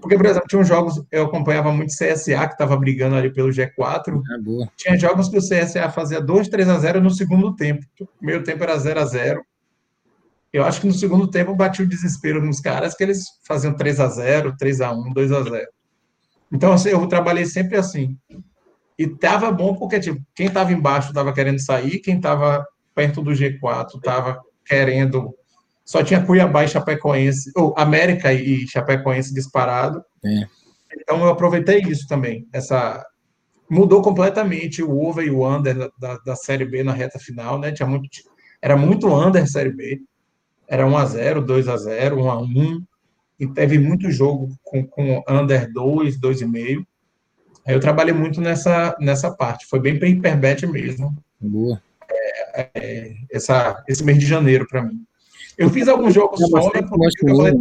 porque, por exemplo, tinha jogos, eu acompanhava muito CSA, que estava brigando ali pelo G4. Ah, tinha jogos que o CSA fazia 2, 3 a 0 no segundo tempo. O meio tempo era 0 a 0 Eu acho que no segundo tempo bati o desespero nos caras, que eles faziam 3 a 0 3 a 1 2 a 0 Então, assim, eu trabalhei sempre assim. E tava bom porque, tipo, quem estava embaixo estava querendo sair, quem estava perto do G4 estava querendo só tinha Cuiabá e Chapecoense, ou América e Chapecoense disparado. É. Então eu aproveitei isso também. Essa mudou completamente o over e o under da, da Série B na reta final, né? Tinha muito, era muito under Série B. Era 1 a 0, 2 a 0, 1 a 1, e teve muito jogo com, com under 2, 2,5. Aí eu trabalhei muito nessa, nessa parte. Foi bem para hiperbet mesmo. Boa. É, é, essa, esse mês de janeiro para mim. Eu fiz alguns jogos fora, porque eu, falei,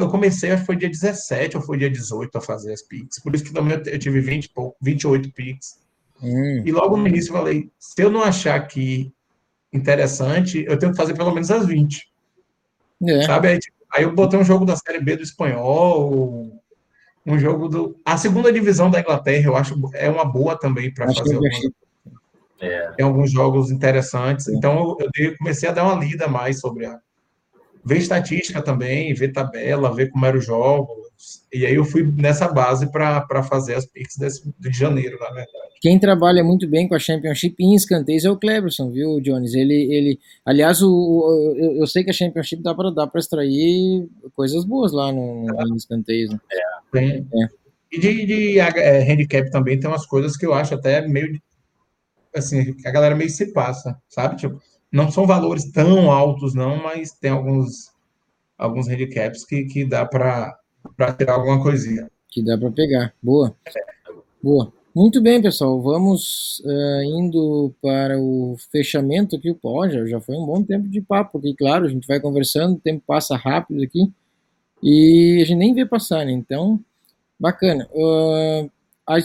eu, comecei, acho que foi dia 17 ou foi dia 18 a fazer as Pix. Por isso que também eu tive 20, 28 Pix. Hum. E logo no início eu falei, se eu não achar aqui interessante, eu tenho que fazer pelo menos as 20. É. Sabe? Aí, tipo, aí, eu botei um jogo da Série B do espanhol, um jogo do. A segunda divisão da Inglaterra, eu acho é uma boa também para fazer algumas... é. Tem alguns jogos interessantes. É. Então eu, eu comecei a dar uma lida mais sobre a. Ver estatística também, ver tabela, ver como eram os jogos. E aí eu fui nessa base para fazer as picks desse, de janeiro, na verdade. Quem trabalha muito bem com a Championship em escanteios é o Cleberson, viu, Jones? Ele, ele, aliás, o, o eu, eu, sei que a Championship dá para dá para extrair coisas boas lá no, no escanteios. Né? É. é. E de, de é, handicap também tem umas coisas que eu acho até meio assim, a galera meio se passa, sabe? Tipo, não são valores tão altos não, mas tem alguns alguns handicaps que, que dá para tirar alguma coisinha. Que dá para pegar. Boa. Boa. Muito bem, pessoal. Vamos uh, indo para o fechamento aqui. Pô, já, já foi um bom tempo de papo aqui, claro. A gente vai conversando, o tempo passa rápido aqui e a gente nem vê passar, né? Então, bacana. Uh,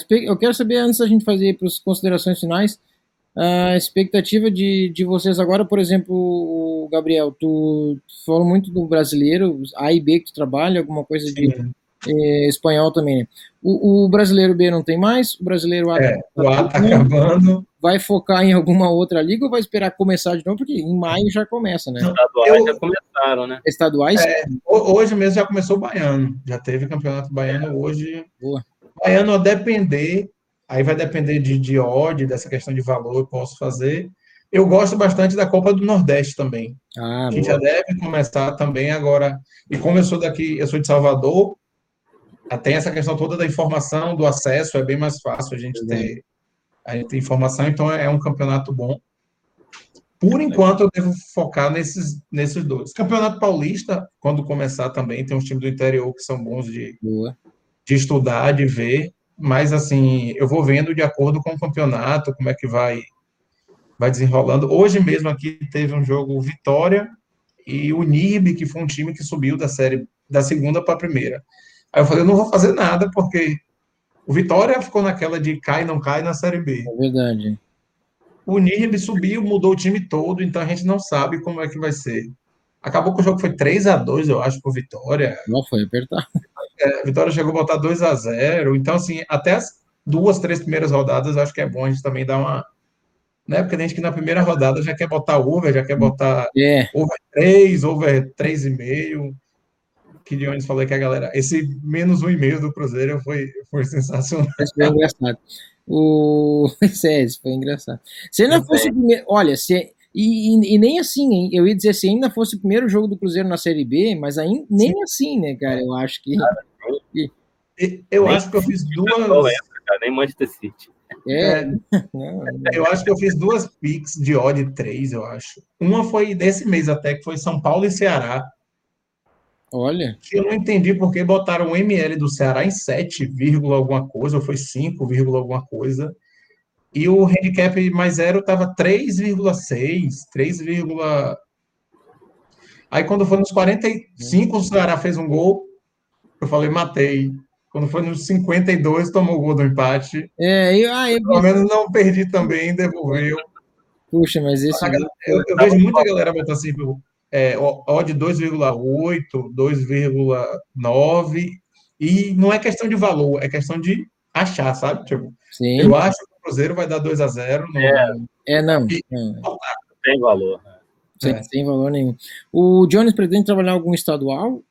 eu quero saber, antes da gente fazer para as considerações finais, a expectativa de, de vocês agora, por exemplo, o Gabriel, tu falou muito do brasileiro, A e B que tu trabalha, alguma coisa de é, espanhol também, né? O, o, brasileiro B não tem mais, o brasileiro A, é, tá, o A tá acabando. Vai focar em alguma outra liga ou vai esperar começar de novo? Porque em maio já começa, né? Estaduais Eu, já começaram, né? Estaduais? É, hoje mesmo já começou o baiano, já teve campeonato baiano hoje. Boa. Baiano a depender Aí vai depender de, de odd, dessa questão de valor, eu posso fazer. Eu gosto bastante da Copa do Nordeste também, ah, que boa. já deve começar também agora. E como eu sou daqui, eu sou de Salvador, tem essa questão toda da informação, do acesso, é bem mais fácil a gente ter a gente ter informação, então é um campeonato bom. Por enquanto, eu devo focar nesses, nesses dois. Campeonato Paulista, quando começar também, tem uns times do interior que são bons de, de estudar, de ver mas assim, eu vou vendo de acordo com o campeonato, como é que vai vai desenrolando. Hoje mesmo aqui teve um jogo Vitória e o NIRB, que foi um time que subiu da série da segunda para a primeira. Aí eu falei, eu não vou fazer nada porque o Vitória ficou naquela de cai não cai na série B. É verdade. O NIRB subiu, mudou o time todo, então a gente não sabe como é que vai ser. Acabou que o jogo foi 3 a 2 eu acho, por Vitória. Não foi apertado. É, a Vitória chegou a botar 2 a 0 Então, assim, até as duas, três primeiras rodadas, acho que é bom a gente também dar uma. Né? Porque a gente que na primeira rodada já quer botar over, já quer botar é. over 3, over 3,5. Que Dionis falou que a galera. Esse menos 1,5 do Cruzeiro foi, foi sensacional. Isso foi engraçado. O... Isso foi engraçado. Se ainda fosse o primeiro. Olha, se, e, e, e, nem assim, hein? Eu ia dizer se ainda fosse o primeiro jogo do Cruzeiro na Série B, mas ainda, nem Sim. assim, né, cara? Eu acho que. eu nem acho que eu fiz duas. Cara, nem Manchester City. É. é. eu acho que eu fiz duas picks de odd 3, eu acho. Uma foi desse mês até, que foi São Paulo e Ceará. Olha. Que eu não entendi porque botaram o ML do Ceará em 7, alguma coisa, ou foi 5, alguma coisa. E o handicap mais zero estava 3,6, 3, Aí quando foi nos 45, o Ceará fez um gol. Eu falei, matei. Quando foi nos 52, tomou o gol do empate. É, eu, ah, eu... Pelo menos não perdi também, devolveu. Puxa, mas esse. Eu, eu vejo muita galera botar assim, é, odd 2,8, 2,9. E não é questão de valor, é questão de achar, sabe? Tipo, Sim. eu acho Cruzeiro vai dar 2 a 0 no... É, é não. E... Tem valor. Né? Sem, é. sem valor nenhum. O Jones pretende trabalhar algum estadual?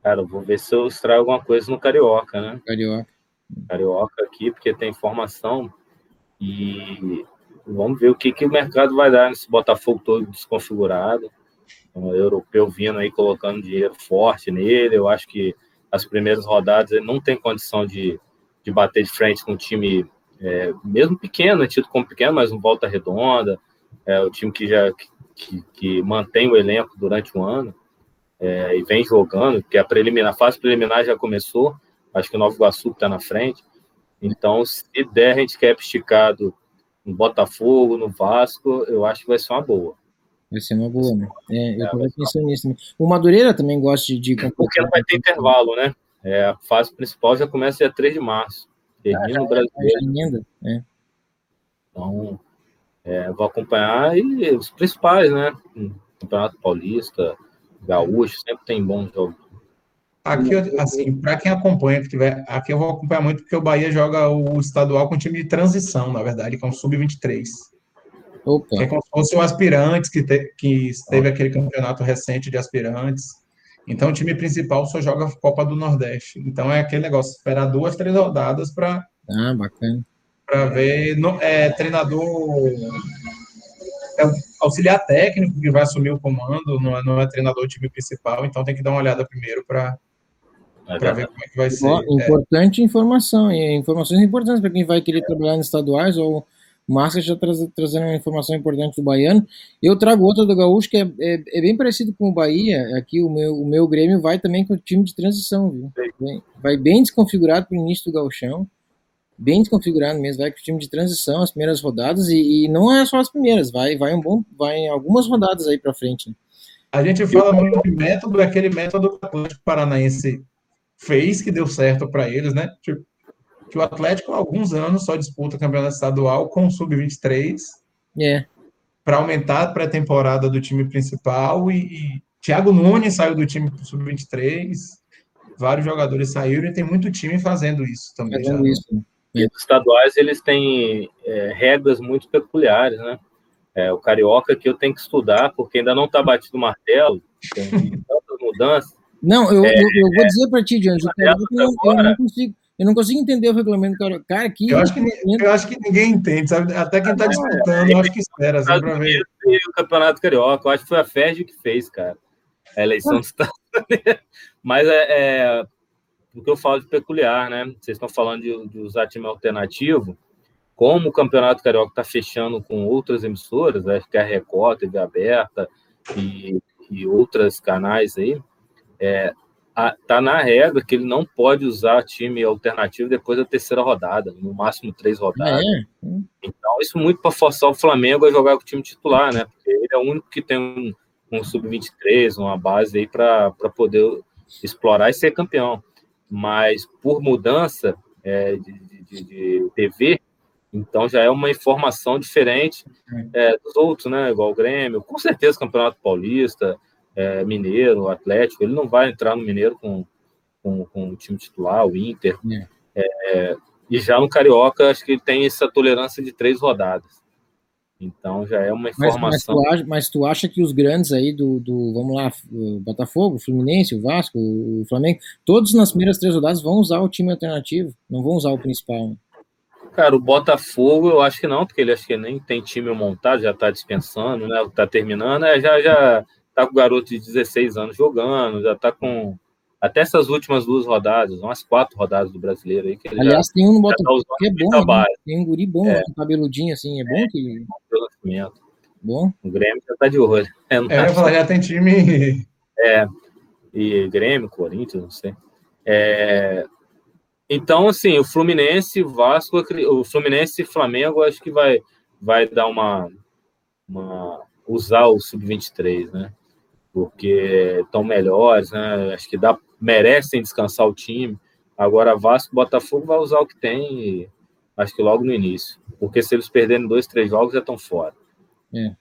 Cara, vou ver se eu extraio alguma coisa no Carioca, né? Carioca. Carioca aqui, porque tem informação e vamos ver o que, que o mercado vai dar nesse Botafogo todo desconfigurado. O europeu vindo aí colocando dinheiro forte nele. Eu acho que as primeiras rodadas ele não tem condição de, de bater de frente com um time é, mesmo pequeno, é tido como pequeno, mas um volta redonda, é o time que já que, que mantém o elenco durante um ano. é, e vem jogando, que a preliminar, a fase preliminar já começou, acho que o Nova Iguaçu está na frente. Então, se der handicap esticado no Botafogo, no Vasco, eu acho que vai ser uma boa. Vai ser uma boa, né? É, eu estava é, pensando nisso também. O Madureira também gosta de. de Porque não vai ter intervalo, né? É, a fase principal já começa dia 3 de março. Termina o brasileiro. É. Então, é, vou acompanhar e os principais, né? Campeonato Paulista, Gaúcho, sempre tem bons jogos. Aqui, assim, para quem acompanha, que tiver, aqui eu vou acompanhar muito porque o Bahia joga o estadual com time de transição, na verdade, que é um sub-23. É como se fosse o aspirantes que, te, que teve aquele campeonato recente de aspirantes. Então, o time principal só joga Copa do Nordeste. Então, é aquele negócio, esperar duas, três rodadas para ah, bacana. Para ver. No, é, treinador. É auxiliar técnico que vai assumir o comando, não é, não é treinador do time principal, então tem que dar uma olhada primeiro para é para ver como é que vai ser. É. importante é. informação, e informações importantes para quem vai querer trabalhar nos estaduais ou Márcia já traz, trazendo uma informação importante do Baiano. Eu trago outra do Gaúcho que é, é, é, bem parecido com o Bahia. Aqui o meu, o meu Grêmio vai também com o time de transição, viu? Vai bem desconfigurado para o início do Gauchão. Bem desconfigurado mesmo, vai com o time de transição, as primeiras rodadas, e, e não é só as primeiras, vai, vai um bom, vai algumas rodadas aí para frente. Né? A gente fala muito de método, aquele método que o Atlético Paranaense fez, que deu certo para eles, né? Tipo, que o Atlético há alguns anos só disputa campeonato estadual com o sub-23. É. Para aumentar a pré-temporada do time principal e, e Thiago Nunes saiu do time sub-23. Vários jogadores saíram e tem muito time fazendo isso também. Fazendo já. isso. E os estaduais eles têm é, regras muito peculiares, né? É, o carioca que eu tenho que estudar porque ainda não está batido o martelo, tem tantas mudanças. Não, eu, é, eu, eu vou dizer para ti, Diante, eu, eu não consigo eu não consigo entender o regulamento cara. Cara, aqui. Eu acho que, eu acho que ninguém entende, sabe? Até quem está é, disputando, eu acho que espera, assim, para ver. O Campeonato Carioca, eu acho que foi a FERJ que fez, cara. A eleição ah. do Estado. Mas é, é, o que eu falo de peculiar, né? Vocês estão falando de, de usar time alternativo. Como o Campeonato Carioca está fechando com outras emissoras, acho que a Record, TV Aberta e, e outros canais aí, é, tá na regra que ele não pode usar time alternativo depois da terceira rodada, no máximo três rodadas. É. Então, isso muito para forçar o Flamengo a jogar com o time titular, né? Porque ele é o único que tem um, um sub-23, uma base aí para poder explorar e ser campeão. Mas por mudança é, de, de, de, TV, então já é uma informação diferente é, dos outros, né? Igual o Grêmio, com certeza Campeonato Paulista, é, Mineiro, Atlético, ele não vai entrar no Mineiro com, com, com o time titular, o Inter. É. É, e já no Carioca, acho que ele tem essa tolerância de três rodadas. Então já é uma informação. Mas, mas, tu, acha, mas tu, acha, que os grandes aí do, do, vamos lá, o Botafogo, o Fluminense, o Vasco, o Flamengo, todos nas primeiras três rodadas vão usar o time alternativo, não vão usar o principal. Né? Cara, o Botafogo eu acho que não, porque ele acho que nem tem time montado, já tá dispensando, né? Tá terminando, é, já, já tá com o garoto de 16 anos jogando, já tá com até essas últimas duas rodadas, umas quatro rodadas do brasileiro aí. Que ele Aliás, já, tem um no Botafogo tá que é bom, né? tem um guri bom, é. com cabeludinho assim, é bom é, que. Bom. O Grêmio já tá de olho. É, é eu falar, já tem time. É, e Grêmio, Corinthians, não sei. É, então, assim, o Fluminense, Vasco, o Fluminense e Flamengo, acho que vai, vai dar uma, uma usar o sub-23, né? Porque estão melhores, né? Acho que dá, merecem descansar o time. Agora, Vasco Botafogo vai usar o que tem, e, acho que logo no início. Porque se eles perderem dois, três jogos, já estão fora. É.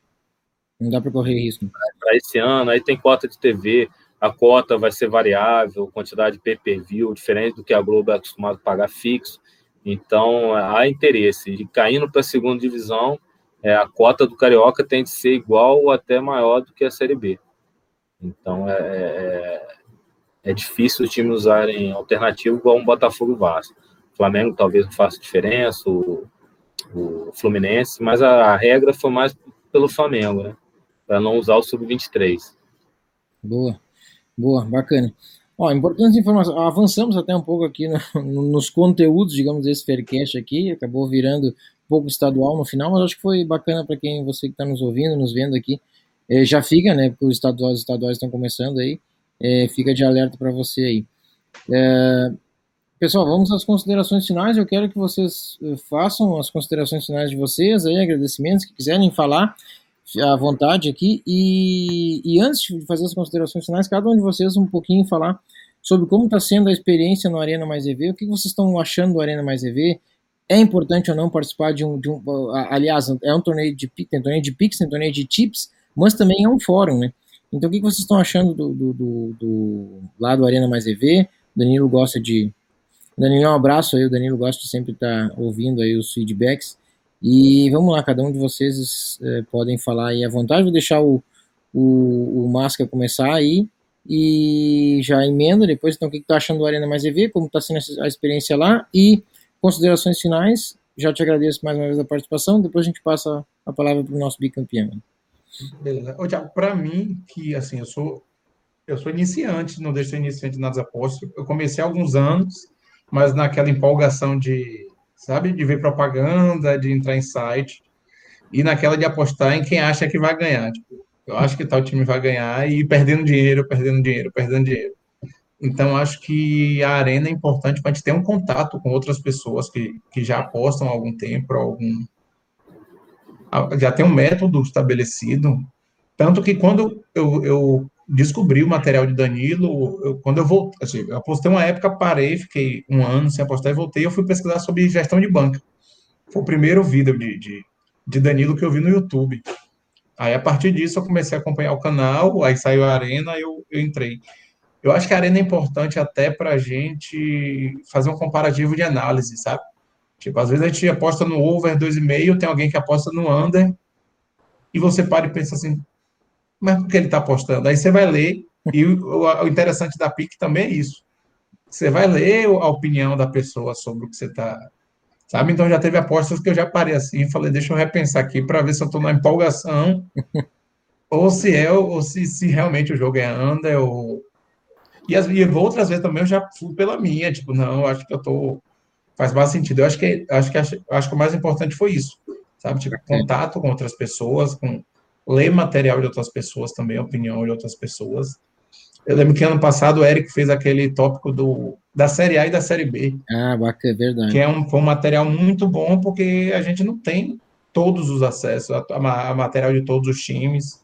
Não dá para correr risco. Para esse ano, aí tem cota de TV, a cota vai ser variável, quantidade de pay-per-view, diferente do que a Globo é acostumado a pagar fixo. Então, há interesse. E caindo para a segunda divisão, é, a cota do Carioca tem de ser igual ou até maior do que a Série B. Então é, é, é difícil os times usarem alternativo igual um Botafogo Vasco. O Flamengo talvez não faça diferença, o, o Fluminense, mas a, a, regra foi mais pelo Flamengo, né? Para não usar o Sub-23. Boa, boa, bacana. Ó, importante informação, avançamos até um pouco aqui no, nos conteúdos, digamos, desse Faircast aqui, acabou virando um pouco estadual no final, mas acho que foi bacana para quem, você que está nos ouvindo, nos vendo aqui, é, já fica, né? Porque os estaduais, os estaduais estão começando aí. é, fica de alerta para você aí. É, pessoal, vamos às considerações finais. Eu quero que vocês eh, façam as considerações finais de vocês, aí, agradecimentos que quiserem falar à vontade aqui. E, e antes de fazer as considerações finais, cada um de vocês um pouquinho falar sobre como está sendo a experiência no Arena Mais EV, o que vocês estão achando do Arena Mais EV, é importante ou não participar de um, de um aliás, é um torneio de tem torneio de Pix, tem torneio de Tips, mas também é um fórum, né? Então o que vocês estão achando do, do, do, do lá do Arena Mais EV? Danilo gosta de Danilo, um abraço aí, o Danilo gosta de sempre estar tá ouvindo aí os feedbacks. E vamos lá, cada um de vocês é, podem falar aí à vontade. Vou deixar o, o, o Masca começar aí e já emenda depois. Então, o que, que tá achando do Arena Mais EV, como está sendo a experiência lá e considerações finais. Já te agradeço mais uma vez a participação. Depois a gente passa a palavra para o nosso bicampeão. Para mim, que assim, eu sou eu sou iniciante, não deixo ser iniciante nas apostas. Eu comecei há alguns anos, mas naquela empolgação de, sabe, de ver propaganda, de entrar em site, e naquela de apostar em quem acha que vai ganhar. Tipo, eu acho que tal time vai ganhar e perdendo dinheiro, perdendo dinheiro, perdendo dinheiro. Então, acho que a arena é importante para a gente ter um contato com outras pessoas que, que já apostam há algum tempo, algum, já tem um método estabelecido. Tanto que quando eu, eu descobri o material de Danilo, eu, quando eu voltei, assim, eu apostei uma época, parei, fiquei um ano sem apostar e voltei, eu fui pesquisar sobre gestão de banca. Foi o primeiro vídeo de, de, de Danilo que eu vi no YouTube. Aí, a partir disso, eu comecei a acompanhar o canal, aí saiu a Arena, eu, eu entrei. Eu acho que a Arena é importante até para a gente fazer um comparativo de análise, sabe? Tipo, às vezes a gente aposta no over 2,5, tem alguém que aposta no under, e você para e pensa assim, mas por que ele está apostando? Aí você vai ler, e o, o interessante da PIC também é isso. Você vai ler a opinião da pessoa sobre o que você está. Sabe? Então já teve apostas que eu já parei assim e falei, deixa eu repensar aqui para ver se eu estou na empolgação, ou se é, ou se, se realmente o jogo é under, ou. E, as, e outras vezes também eu já fui pela minha, tipo, não, acho que eu tô. Faz mais sentido. Eu acho que acho que acho, acho que o mais importante foi isso. Sabe? Tipo, contato com outras pessoas, com ler material de outras pessoas também, opinião de outras pessoas. Eu lembro que ano passado o Eric fez aquele tópico do, da Série A e da Série B. Ah, bacana, é verdade. Que é um, foi um material muito bom, porque a gente não tem todos os acessos a, a, a material de todos os times.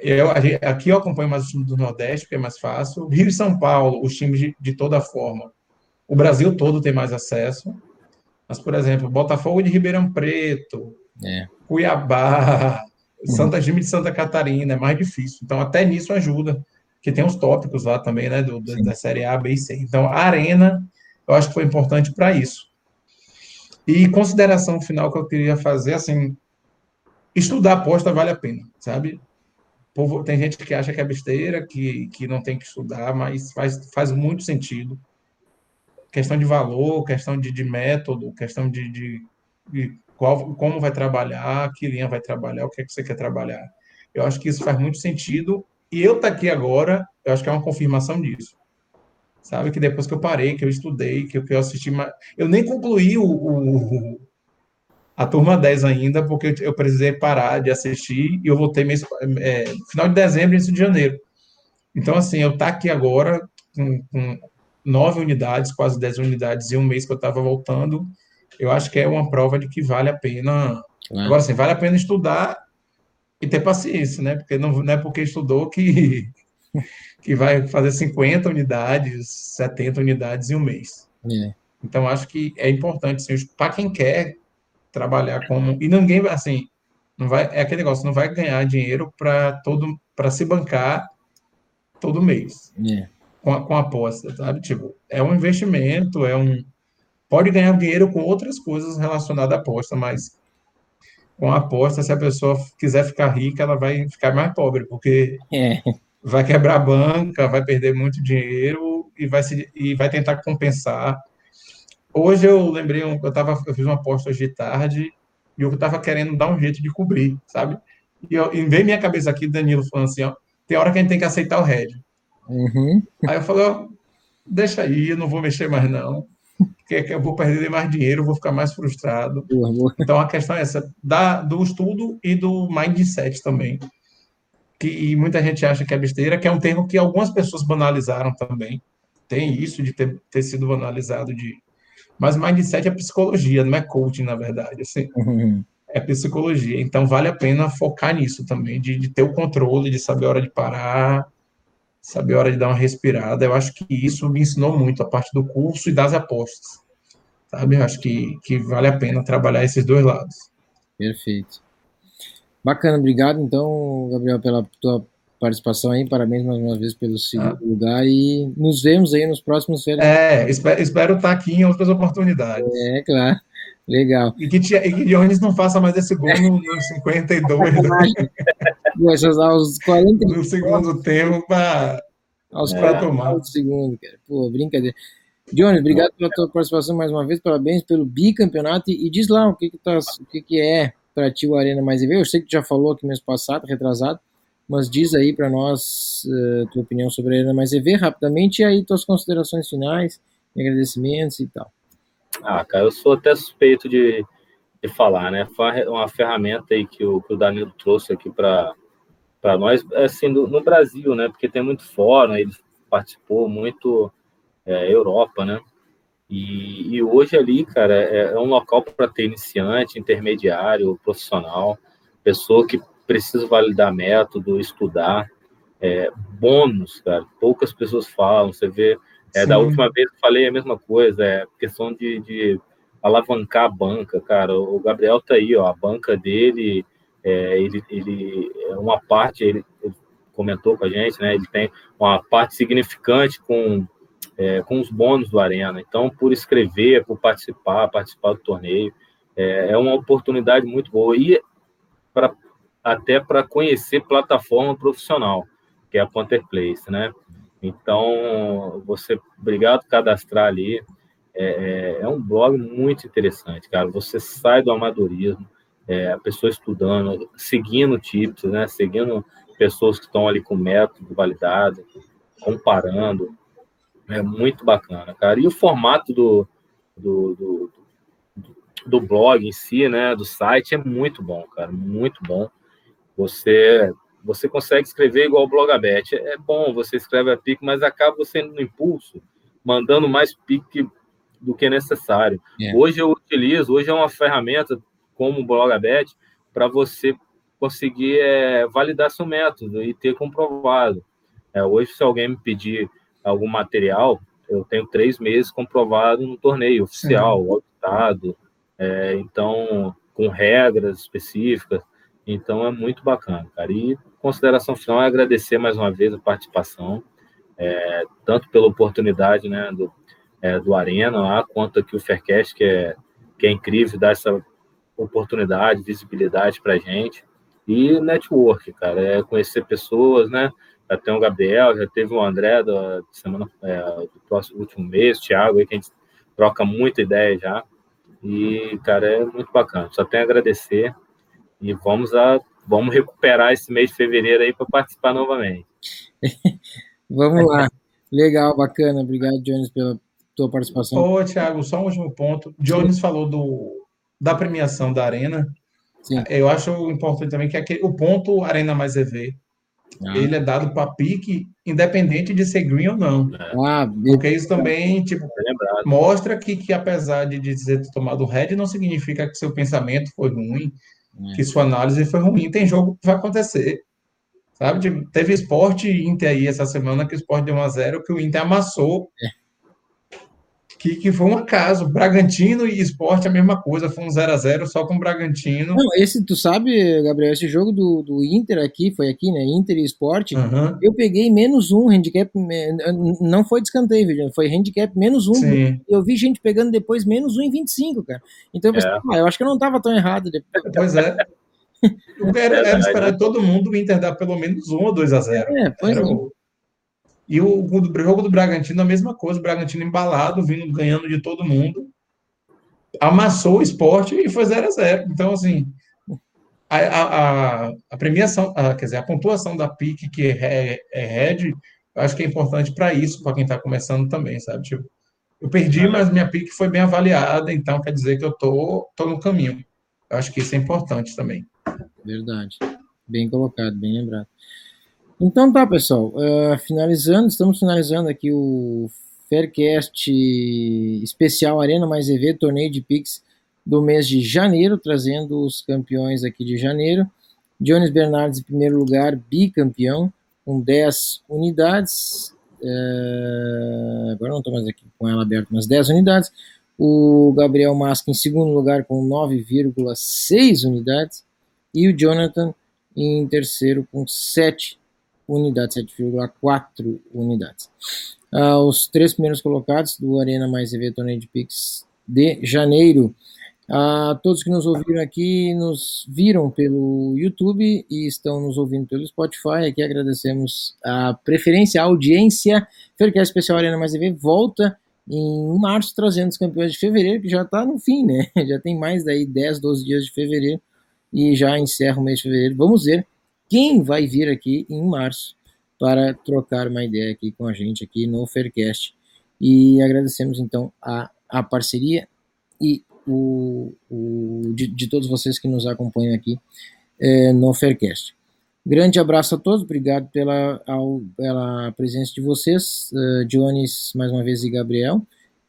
Eu, aqui eu acompanho mais os times do Nordeste, porque é mais fácil. Rio e São Paulo, os times de, de toda forma. O Brasil todo tem mais acesso. Mas, por exemplo, Botafogo de Ribeirão Preto, é. Cuiabá, Santa Gime de Santa Catarina, é mais difícil. Então, até nisso ajuda, que tem os tópicos lá também, né, do, da Série A, B e C. Então, a Arena, eu acho que foi importante para isso. E consideração final que eu queria fazer, assim, estudar aposta vale a pena, sabe? Povo, tem gente que acha que é besteira, que, que não tem que estudar, mas faz, faz muito sentido. Questão de valor, questão de, de método, questão de, de, de qual, como vai trabalhar, que linha vai trabalhar, o que é que você quer trabalhar. Eu acho que isso faz muito sentido. E eu estar tá aqui agora, eu acho que é uma confirmação disso. Sabe? Que depois que eu parei, que eu estudei, que eu, que eu assisti. Eu nem concluí o, o, a turma 10 ainda, porque eu precisei parar de assistir e eu voltei mês, é, final de dezembro, início de janeiro. Então, assim, eu estar tá aqui agora com, com nove unidades, quase dez unidades, e um mês que eu estava voltando, eu acho que é uma prova de que vale a pena. É. Agora, sim, vale a pena estudar e ter paciência, né? Porque não, não é porque estudou que, que vai fazer 50 unidades, 70 unidades em um mês. É. Então, acho que é importante, assim, para quem quer trabalhar como. E ninguém vai, assim, não vai, é aquele negócio, não vai ganhar dinheiro para todo para se bancar todo mês. É. Com, a, com a aposta, sabe? Tipo, é um investimento, é um, pode ganhar dinheiro com outras coisas relacionadas à aposta, mas com a aposta, se a pessoa quiser ficar rica, ela vai ficar mais pobre, porque é. vai quebrar a banca, vai perder muito dinheiro e vai, se, e vai tentar compensar. Hoje eu lembrei, eu, tava, eu fiz uma aposta hoje de tarde e eu estava querendo dar um jeito de cobrir, sabe? E eu, em vez minha cabeça aqui, Danilo falando assim, ó, tem hora que a gente tem que aceitar o head. Uhum. Aí eu falei, ó, deixa aí, eu não vou mexer mais não porque eu vou perder mais dinheiro, vou ficar mais frustrado. Então a questão é essa, da, do estudo e do mindset também. que muita gente acha que é besteira, que é um termo que algumas pessoas banalizaram também. Tem isso de ter, ter sido banalizado de. Mas mindset é psicologia, não é coaching, na verdade. Assim, uhum. É psicologia. Então vale a pena focar nisso também, de, de ter o controle, de saber a hora de parar, saber a hora de dar uma respirada. Eu acho que isso me ensinou muito a parte do curso e das apostas. Sabe? Eu acho que, que vale a pena trabalhar esses dois lados. Perfeito. Bacana, obrigado então, Gabriel, pela tua participação aí. Parabéns mais uma vez pelo segundo ah. lugar e nos vemos aí nos próximos férias. É, espero, espero estar aqui em outras oportunidades. É, claro. Legal. E que, tia, e que Jones não faça mais esse gol no, no 52. Poxa, aos 40 No segundo tempo para aos é, tomar. Do segundo, cara. Pô, brincadeira. Jones, obrigado pela tua participação mais uma vez, parabéns pelo bicampeonato e, e diz lá o que que, tá, o que, que é para ti o Arena Mais EV. Eu sei que tu já falou aqui mês passado, retrasado, mas diz aí para nós uh, tua opinião sobre a Arena Mais EV rapidamente e aí tuas considerações finais, agradecimentos e tal. Ah, cara, eu sou até suspeito de, de falar, né? Foi uma ferramenta aí que o, que o Danilo trouxe aqui para nós, assim, no, no, Brasil, né? Porque tem muito fórum, ele participou muito é, Europa, né? E, e, hoje ali, cara, é, é um local para ter iniciante, intermediário, profissional, pessoa que precisa validar método, estudar, é, bônus, cara. Poucas pessoas falam, você vê é, da última vez que falei a mesma coisa, é questão de, de alavancar a banca, cara. O Gabriel tá aí, ó, a banca dele, é, ele, ele é uma parte, ele, ele, comentou com a gente, né? Ele tem uma parte significante com, é, com os bônus do Arena. Então, por escrever, por participar, participar do torneio, é, é uma oportunidade muito boa. E pra, até para conhecer plataforma profissional, que é a Counterplace, né? Então, você, obrigado cadastrar ali. É, é, é, um blog muito interessante, cara. Você sai do amadorismo, é, a pessoa estudando, seguindo tips, né? Seguindo pessoas que estão ali com método validado, comparando. É muito bacana, cara. E o formato do, do, do, do blog em si, né? Do site é muito bom, cara. Muito bom. Você você consegue escrever igual o Blogabet. É bom, você escreve a pique, mas acaba você no impulso, mandando mais pique do que necessário. É. Hoje eu utilizo, hoje é uma ferramenta como o Blogabet para você conseguir é, validar seu método e ter comprovado. É, hoje, se alguém me pedir algum material, eu tenho três meses comprovado no torneio oficial, auditado, é, então com regras específicas. Então é muito bacana, cara. E consideração final é agradecer mais uma vez a participação, é, tanto pela oportunidade né, do, é, do Arena lá, quanto aqui o Faircast, que é, que é incrível, dar essa oportunidade, visibilidade para a gente. E network, cara, é conhecer pessoas, né? Já tem o Gabriel, já teve o André da semana é, do próximo último mês, o Thiago aí, que a gente troca muita ideia já. E, cara, é muito bacana. Só tenho a agradecer e vamos a vamos recuperar esse mês de fevereiro aí para participar novamente. vamos lá. Legal, bacana. Obrigado, Jones, pela tua participação. Ô, Thiago, só um último ponto. Jones falou do, da premiação da Arena. Sim. Eu acho importante também que aquele, o ponto Arena mais EV, ah. ele é dado para pique, independente de ser green ou não. Ah, Porque isso também tipo, é mostra que, que, apesar de dizer ter tomado red, não significa que seu pensamento foi ruim, é. que sua análise foi ruim. Tem jogo que vai acontecer. Sabe? Teve esporte Inter aí essa semana que o esporte deu 1x0, que o Inter amassou. É que, que foi um acaso. Bragantino e esporte a mesma coisa, foi um 0x0 só com o Bragantino. Não, esse, tu sabe, Gabriel, esse jogo do, do Inter aqui, foi aqui, né? Inter e esporte, uhum. eu peguei menos um handicap, não foi descanteio, foi handicap menos um. Sim. Eu vi gente pegando depois menos um em 25, cara. Então eu pensei, é. ah, eu acho que eu não tava tão errado. Depois. Pois é. Era, era esperar de todo mundo o Inter dar pelo menos um ou dois a zero. É, pois era é. O... E o, o jogo do Bragantino, a mesma coisa, o Bragantino embalado, vindo ganhando de todo mundo, amassou o esporte e foi 0 a 0 Então, assim, a, a, a premiação, a, quer dizer, a pontuação da PIC, que é, é head, eu acho que é importante para isso, para quem está começando também, sabe? Tipo, eu perdi, mas minha PIC foi bem avaliada, então quer dizer que eu tô, tô no caminho. Eu acho que isso é importante também. Verdade. Bem colocado, bem lembrado. Então tá, pessoal. Uh, finalizando, estamos finalizando aqui o Faircast especial Arena Mais EV, torneio de Pix do mês de janeiro, trazendo os campeões aqui de janeiro. Jones Bernardes em primeiro lugar, bicampeão, com 10 unidades. Uh, agora não estou mais aqui com ela aberta, mas 10 unidades. O Gabriel Masca em segundo lugar com 9,6 unidades. E o Jonathan em terceiro com 7 unidades, 7,4 unidades. Uh, os três primeiros colocados do Arena Mais EV Torneio de Pix de janeiro. A uh, todos que nos ouviram aqui, nos viram pelo YouTube e estão nos ouvindo pelo Spotify. Aqui agradecemos a preferência, a audiência. Faircast Especial Arena Mais EV volta em março, trazendo os campeões de fevereiro, que já está no fim, né? Já tem mais daí 10, 12 dias de fevereiro e já encerra o mês de fevereiro. Vamos ver quem vai vir aqui em março para trocar uma ideia aqui com a gente aqui no Faircast. E agradecemos então a, a parceria e o, o de, de, todos vocês que nos acompanham aqui é, no Faircast. Grande abraço a todos, obrigado pela, ao, pela presença de vocês, uh, Jones, mais uma vez, e Gabriel.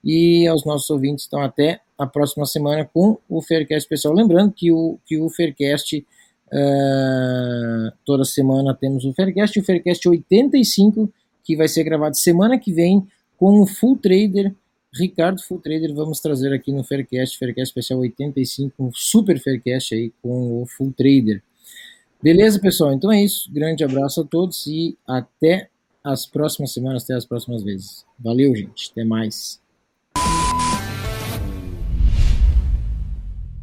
E aos nossos ouvintes, então, até a próxima semana com o Faircast especial. Lembrando que o, que o Faircast, uh, toda semana temos o Faircast, o Faircast 85, que vai ser gravado semana que vem com o Full Trader, Ricardo Full Trader, vamos trazer aqui no Faircast, Faircast especial 85, um super Faircast aí com o Full Trader. Beleza, pessoal? Então é isso. Grande abraço a todos e até as próximas semanas, até as próximas vezes. Valeu, gente. Até mais.